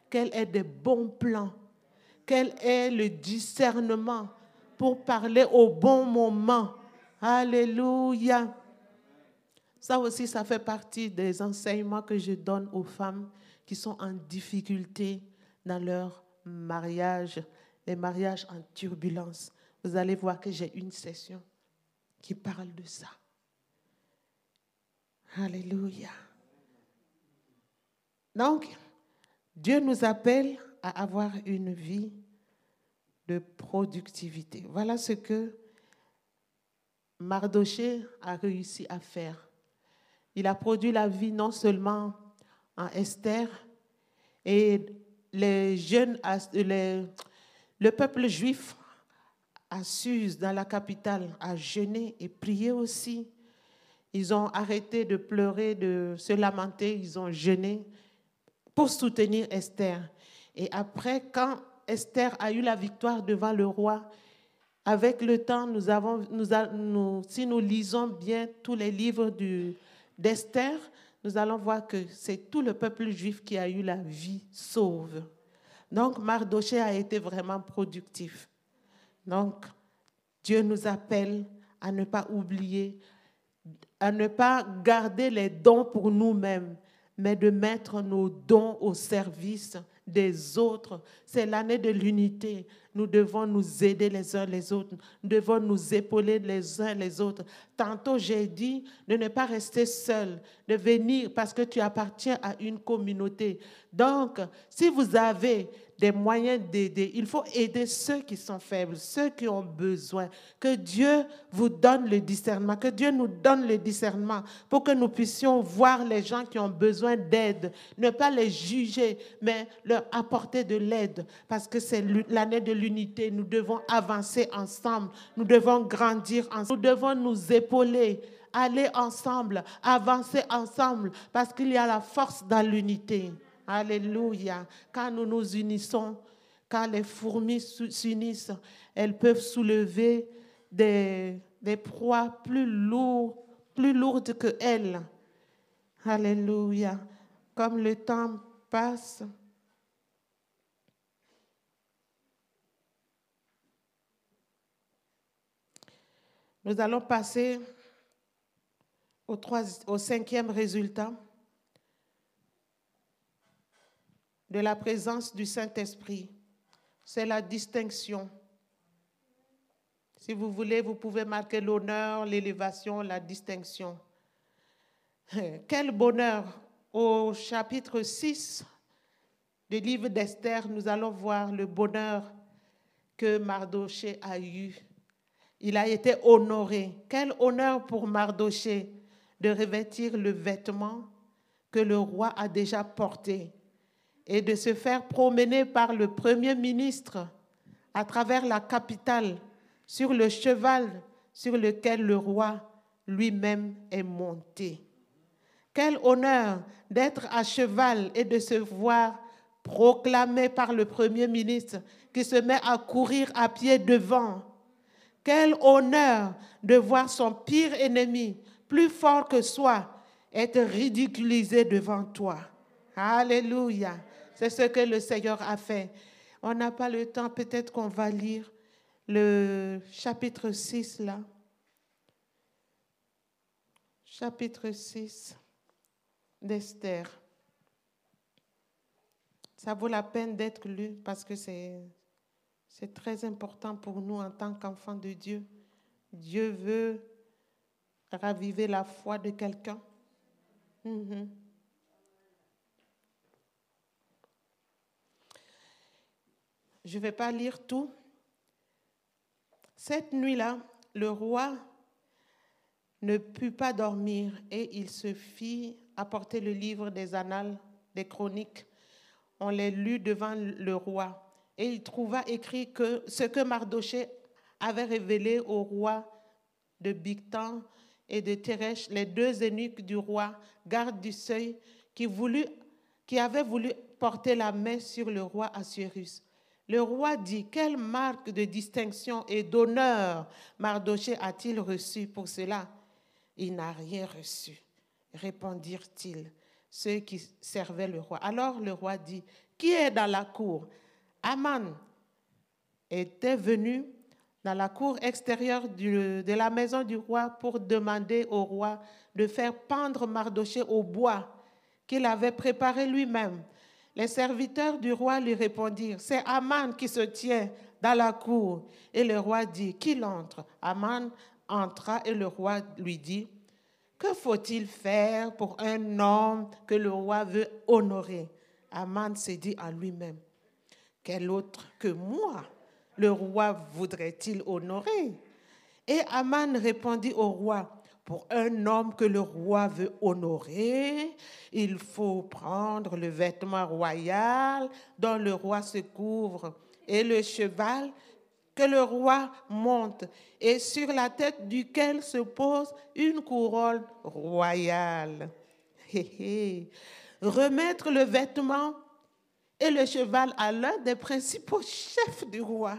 qu'elle ait des bons plans, qu'elle ait le discernement pour parler au bon moment. Alléluia. Ça aussi, ça fait partie des enseignements que je donne aux femmes qui sont en difficulté dans leur mariage, les mariages en turbulence. Vous allez voir que j'ai une session qui parle de ça. Alléluia. Donc, Dieu nous appelle à avoir une vie de productivité. Voilà ce que Mardoché a réussi à faire. Il a produit la vie non seulement en Esther, et les jeunes, le peuple juif à Suse, dans la capitale, a jeûné et prié aussi. Ils ont arrêté de pleurer, de se lamenter, ils ont jeûné pour soutenir Esther. Et après, quand Esther a eu la victoire devant le roi. Avec le temps, nous avons, si nous lisons bien tous les livres d'Esther, nous allons voir que c'est tout le peuple juif qui a eu la vie sauve. Donc, Mardoché a été vraiment productif. Donc, Dieu nous appelle à ne pas oublier, à ne pas garder les dons pour nous-mêmes, mais de mettre nos dons au service des autres. C'est l'année de l'unité. nous devons nous aider les uns les autres. Nous devons nous épauler les uns les autres. Tantôt, j'ai dit de ne pas rester seul, de venir parce que tu appartiens à une communauté. Donc, si vous avez des moyens d'aider. Il faut aider ceux qui sont faibles, ceux qui ont besoin. Que Dieu vous donne le discernement, que Dieu nous donne le discernement pour que nous puissions voir les gens qui ont besoin d'aide, ne pas les juger, mais leur apporter de l'aide, parce que c'est l'année de l'unité. Nous devons avancer ensemble, nous devons grandir ensemble, nous devons nous épauler aller ensemble, avancer ensemble, parce qu'il y a la force dans l'unité. Alléluia. Quand nous nous unissons, quand les fourmis s'unissent, elles peuvent soulever des, proies plus lourdes, plus lourdes que elles. Alléluia. Comme le temps passe, nous allons passer au cinquième résultat. De la présence du Saint-Esprit. C'est la distinction. Si vous voulez, vous pouvez marquer l'honneur, l'élévation, la distinction. Quel bonheur. Au chapitre 6 du livre d'Esther, nous allons voir le bonheur que Mardoché a eu. Il a été honoré. Quel honneur pour Mardoché de revêtir le vêtement que le roi a déjà porté et de se faire promener par le Premier ministre à travers la capitale sur le cheval sur lequel le roi lui-même est monté. Quel honneur d'être à cheval et de se voir proclamé par le Premier ministre qui se met à courir à pied devant. Quel honneur de voir son pire ennemi, plus fort que soi, être ridiculisé devant toi. Alléluia. C'est ce que le Seigneur a fait. On n'a pas le temps, peut-être qu'on va lire le chapitre 6 là. Chapitre 6 d'Esther. Ça vaut la peine d'être lu parce que c'est, très important pour nous en tant qu'enfants de Dieu. Dieu veut raviver la foi de quelqu'un. Mm-hmm. Je ne vais pas lire tout. Cette nuit-là, le roi ne put pas dormir et il se fit apporter le livre des annales, des chroniques. On les lut devant le roi et il trouva écrit que ce que Mardoché avait révélé au roi de Bigtan et de Teresh, les deux eunuques du roi, gardes du seuil, qui, voulu, qui avaient voulu porter la main sur le roi Assuérus. Le roi dit, quelle marque de distinction et d'honneur Mardoché a-t-il reçu pour cela? Il n'a rien reçu, répondirent-ils, ceux qui servaient le roi. Alors le roi dit, qui est dans la cour? Aman était venu dans la cour extérieure de la maison du roi pour demander au roi de faire pendre Mardoché au bois qu'il avait préparé lui-même. Les serviteurs du roi lui répondirent, c'est Aman qui se tient dans la cour. Et le roi dit, qu'il entre. Aman entra et le roi lui dit, que faut-il faire pour un homme que le roi veut honorer? Aman se dit à lui-même, quel autre que moi le roi voudrait-il honorer? Et Aman répondit au roi, pour un homme que le roi veut honorer, il faut prendre le vêtement royal dont le roi se couvre et le cheval que le roi monte. Et sur la tête duquel se pose une couronne royale. Remettre le vêtement et le cheval à l'un des principaux chefs du roi,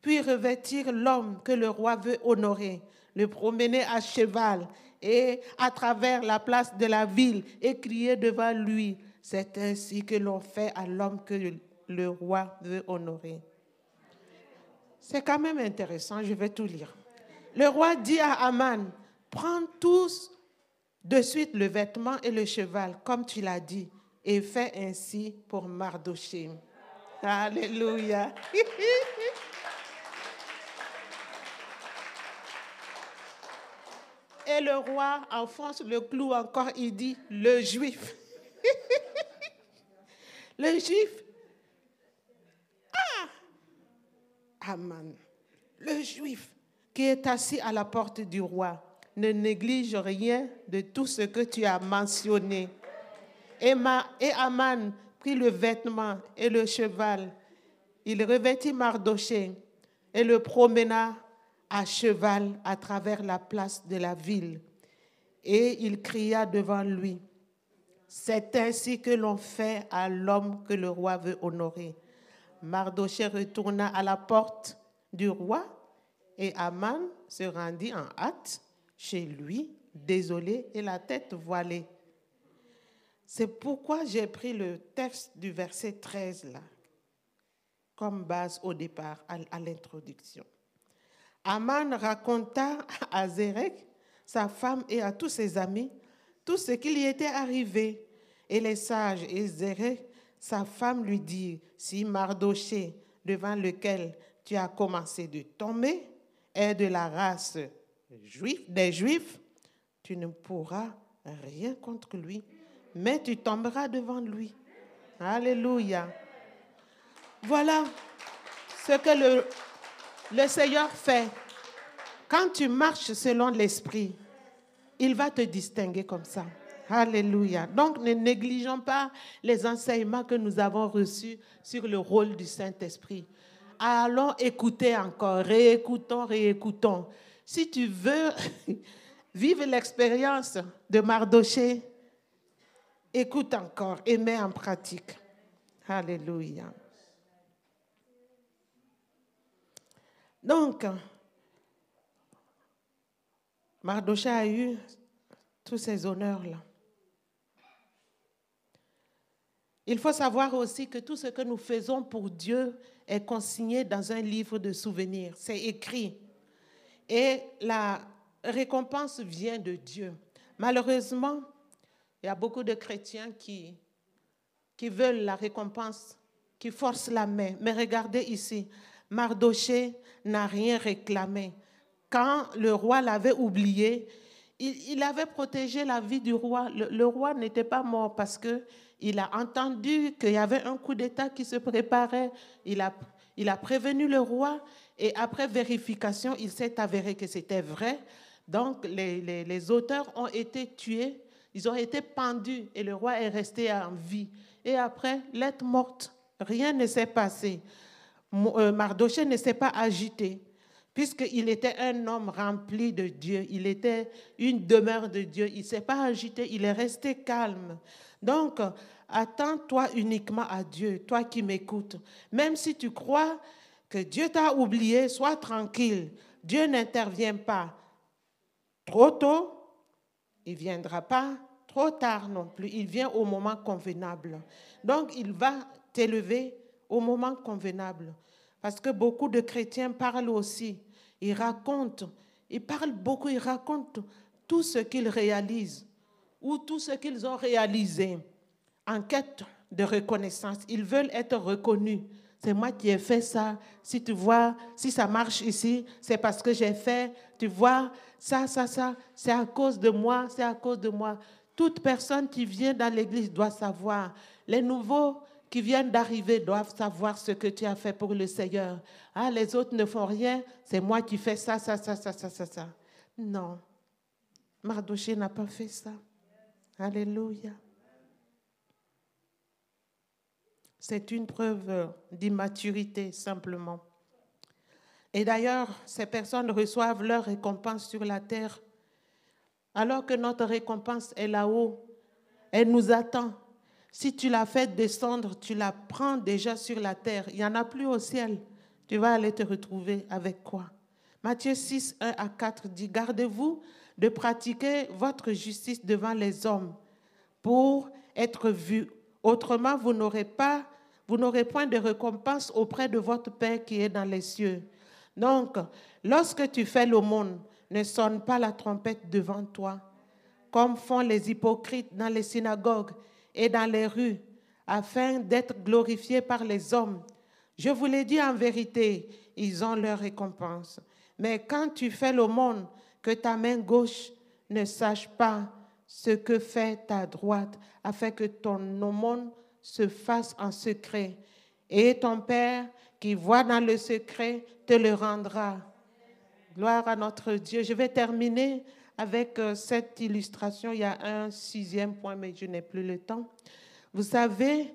puis revêtir l'homme que le roi veut honorer le promener à cheval et à travers la place de la ville et crier devant lui. C'est ainsi que l'on fait à l'homme que le roi veut honorer. C'est quand même intéressant, je vais tout lire. Le roi dit à Aman, prends tous de suite le vêtement et le cheval, comme tu l'as dit, et fais ainsi pour Mardochée. Alléluia. et le roi enfonce le clou encore, il dit, le juif. le juif. Ah Aman. Le juif qui est assis à la porte du roi ne néglige rien de tout ce que tu as mentionné. Et, et Aman prit le vêtement et le cheval. Il revêtit Mardoché et le promena à cheval à travers la place de la ville. Et il cria devant lui, C'est ainsi que l'on fait à l'homme que le roi veut honorer. Mardoché retourna à la porte du roi et Aman se rendit en hâte chez lui, désolé et la tête voilée. C'est pourquoi j'ai pris le texte du verset 13 là, comme base au départ, à, l'introduction. Aman raconta à Zérek, sa femme et à tous ses amis, tout ce qui lui était arrivé. Et les sages et Zérek, sa femme, lui dirent, si Mardoché, devant lequel tu as commencé de tomber, est de la race juif, des Juifs, tu ne pourras rien contre lui, mais tu tomberas devant lui. Alléluia. Voilà ce que le, le Seigneur fait. Quand tu marches selon l'Esprit, il va te distinguer comme ça. Alléluia. Donc ne négligeons pas les enseignements que nous avons reçus sur le rôle du Saint-Esprit. Allons écouter encore, réécoutons, réécoutons. Si tu veux vivre l'expérience de Mardoché, écoute encore et mets en pratique. Alléluia. Donc, Mardoché a eu tous ces honneurs-là. Il faut savoir aussi que tout ce que nous faisons pour Dieu est consigné dans un livre de souvenirs. C'est écrit. Et la récompense vient de Dieu. Malheureusement, il y a beaucoup de chrétiens qui, qui veulent la récompense, qui forcent la main. Mais regardez ici, Mardoché n'a rien réclamé. Quand le roi l'avait oublié, il, avait protégé la vie du roi. Le, roi n'était pas mort parce qu'il a entendu qu'il y avait un coup d'État qui se préparait. Il a, il a prévenu le roi et après vérification, il s'est avéré que c'était vrai. Donc les, les, les, auteurs ont été tués, ils ont été pendus et le roi est resté en vie. Et après, l'être morte, rien ne s'est passé. Euh, Mardoché ne s'est pas agité puisqu'il était un homme rempli de Dieu, il était une demeure de Dieu, il ne s'est pas agité, il est resté calme. Donc, attends-toi uniquement à Dieu, toi qui m'écoutes. Même si tu crois que Dieu t'a oublié, sois tranquille. Dieu n'intervient pas trop tôt, il ne viendra pas trop tard non plus, il vient au moment convenable. Donc, il va t'élever au moment convenable. Parce que beaucoup de chrétiens parlent aussi. Ils racontent, ils parlent beaucoup, ils racontent tout ce qu'ils réalisent ou tout ce qu'ils ont réalisé en quête de reconnaissance. Ils veulent être reconnus. C'est moi qui ai fait ça. Si tu vois, si ça marche ici, c'est parce que j'ai fait. Tu vois, ça, ça, ça, c'est à cause de moi, c'est à cause de moi. Toute personne qui vient dans l'église doit savoir. Les nouveaux qui viennent d'arriver doivent savoir ce que tu as fait pour le Seigneur. Ah, les autres ne font rien, c'est moi qui fais ça, ça, ça, ça, ça, ça, ça. Non. Mardoché n'a pas fait ça. Alléluia. C'est une preuve d'immaturité simplement. Et d'ailleurs, ces personnes reçoivent leur récompense sur la terre, alors que notre récompense est là-haut. Elle nous attend. Si tu la fais descendre, tu la prends déjà sur la terre. Il n'y en a plus au ciel. Tu vas aller te retrouver avec quoi? Matthieu 6, 1 à 4 dit, Gardez-vous de pratiquer votre justice devant les hommes pour être vus. Autrement, vous n'aurez pas, vous n'aurez point de récompense auprès de votre Père qui est dans les cieux. Donc, lorsque tu fais l'aumône, ne sonne pas la trompette devant toi, comme font les hypocrites dans les synagogues et dans les rues, afin d'être glorifiés par les hommes. Je vous l'ai dit en vérité, ils ont leur récompense. Mais quand tu fais l'aumône, que ta main gauche ne sache pas ce que fait ta droite, afin que ton aumône se fasse en secret. Et ton Père qui voit dans le secret te le rendra. Gloire à notre Dieu. Je vais terminer avec euh, cette illustration. Il y a un sixième point, mais je n'ai plus le temps. Vous savez,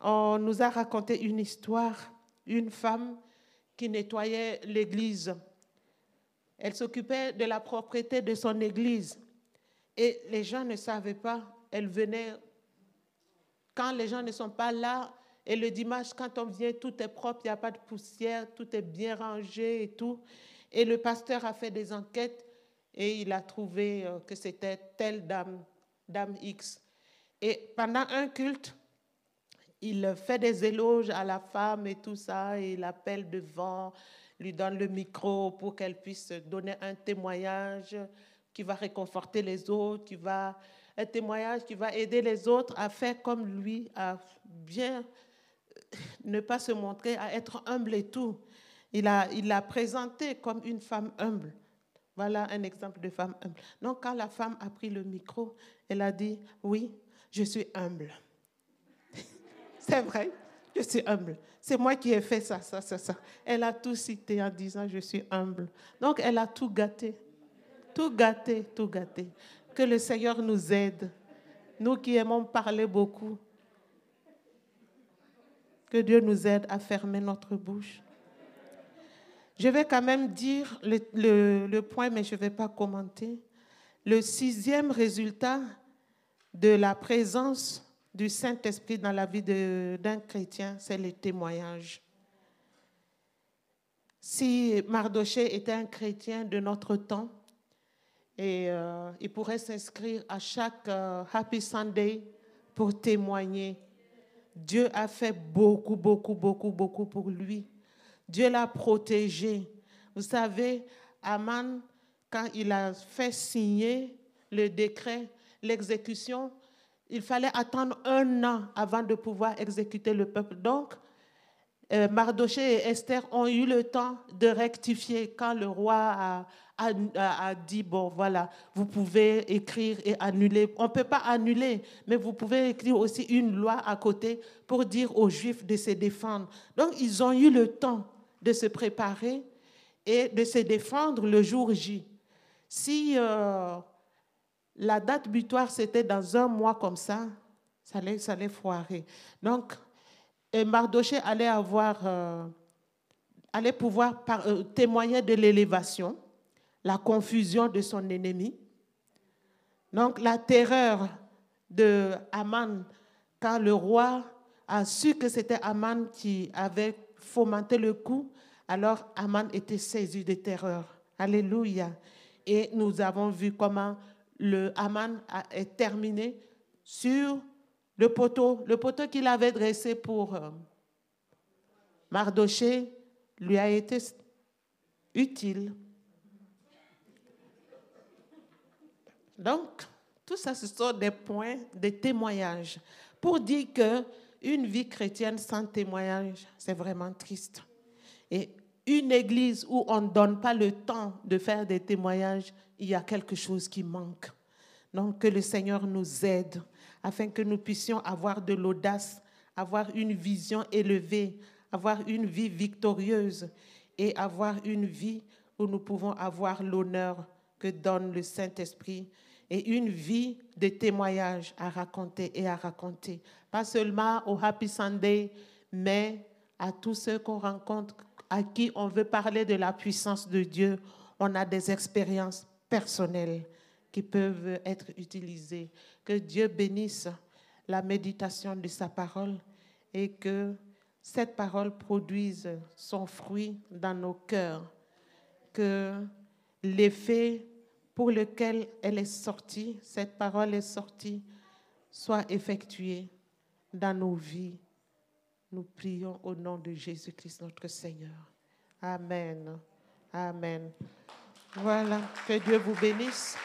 on nous a raconté une histoire, une femme qui nettoyait l'église. Elle s'occupait de la propriété de son église. Et les gens ne savaient pas. Elle venait quand les gens ne sont pas là. Et le dimanche, quand on vient, tout est propre, il n'y a pas de poussière, tout est bien rangé et tout. Et le pasteur a fait des enquêtes et il a trouvé euh, que c'était telle dame, dame X. Et pendant un culte, il fait des éloges à la femme et tout ça, il appelle devant, lui donne le micro pour qu'elle puisse donner un témoignage qui va réconforter les autres, qui va un témoignage qui va aider les autres à faire comme lui, à bien ne pas se montrer, à être humble et tout. Il l'a il a présenté comme une femme humble. Voilà un exemple de femme humble. Donc, quand la femme a pris le micro, elle a dit Oui, je suis humble. C'est vrai, je suis humble. C'est moi qui ai fait ça, ça, ça, ça. Elle a tout cité en disant Je suis humble. Donc, elle a tout gâté. Tout gâté, tout gâté. Que le Seigneur nous aide. Nous qui aimons parler beaucoup. Que Dieu nous aide à fermer notre bouche je vais quand même dire le, point, mais je ne vais pas commenter. Le sixième résultat de la présence du Saint-Esprit dans la vie d'un chrétien, c'est le témoignage. Si Mardoché était un chrétien de notre temps, euh, il pourrait s'inscrire à chaque euh, Happy Sunday pour témoigner. Dieu a fait beaucoup, beaucoup, beaucoup, beaucoup pour lui. Dieu l'a protégé. Vous savez, Aman, quand il a fait signer le décret, l'exécution, il fallait attendre un an avant de pouvoir exécuter le peuple. Donc, euh, Mardoché et Esther ont eu le temps de rectifier quand le roi a, a, dit, bon, voilà, vous pouvez écrire et annuler. On ne peut pas annuler, mais vous pouvez écrire aussi une loi à côté pour dire aux Juifs de se défendre. Donc, ils ont eu le temps de se préparer et de se défendre le jour J. Si euh, la date butoir, c'était dans un mois comme ça, ça allait, ça allait foirer. Donc, Mardoché allait avoir, euh, allait pouvoir euh, témoigner de l'élévation, la confusion de son ennemi. Donc, la terreur de Aman, quand le roi a su que c'était Aman qui avait fomenter le coup, alors Aman était saisi de terreur. Alléluia. Et nous avons vu comment le Aman est terminé sur le poteau, le poteau qu'il avait dressé pour euh, Mardoché lui a été utile. Donc, tout ça, ce sont des points de témoignage pour dire que une vie chrétienne sans témoignage, c'est vraiment triste. Et une église où on ne donne pas le temps de faire des témoignages, il y a quelque chose qui manque. Donc que le Seigneur nous aide afin que nous puissions avoir de l'audace, avoir une vision élevée, avoir une vie victorieuse et avoir une vie où nous pouvons avoir l'honneur que donne le Saint-Esprit et une vie de témoignage à raconter et à raconter. Pas seulement au Happy Sunday, mais à tous ceux qu'on rencontre, à qui on veut parler de la puissance de Dieu. On a des expériences personnelles qui peuvent être utilisées. Que Dieu bénisse la méditation de sa parole et que cette parole produise son fruit dans nos cœurs. Que l'effet pour lequel elle est sortie, cette parole est sortie, soit effectuée dans nos vies. Nous prions au nom de Jésus-Christ notre Seigneur. Amen. Amen. Voilà, que Dieu vous bénisse.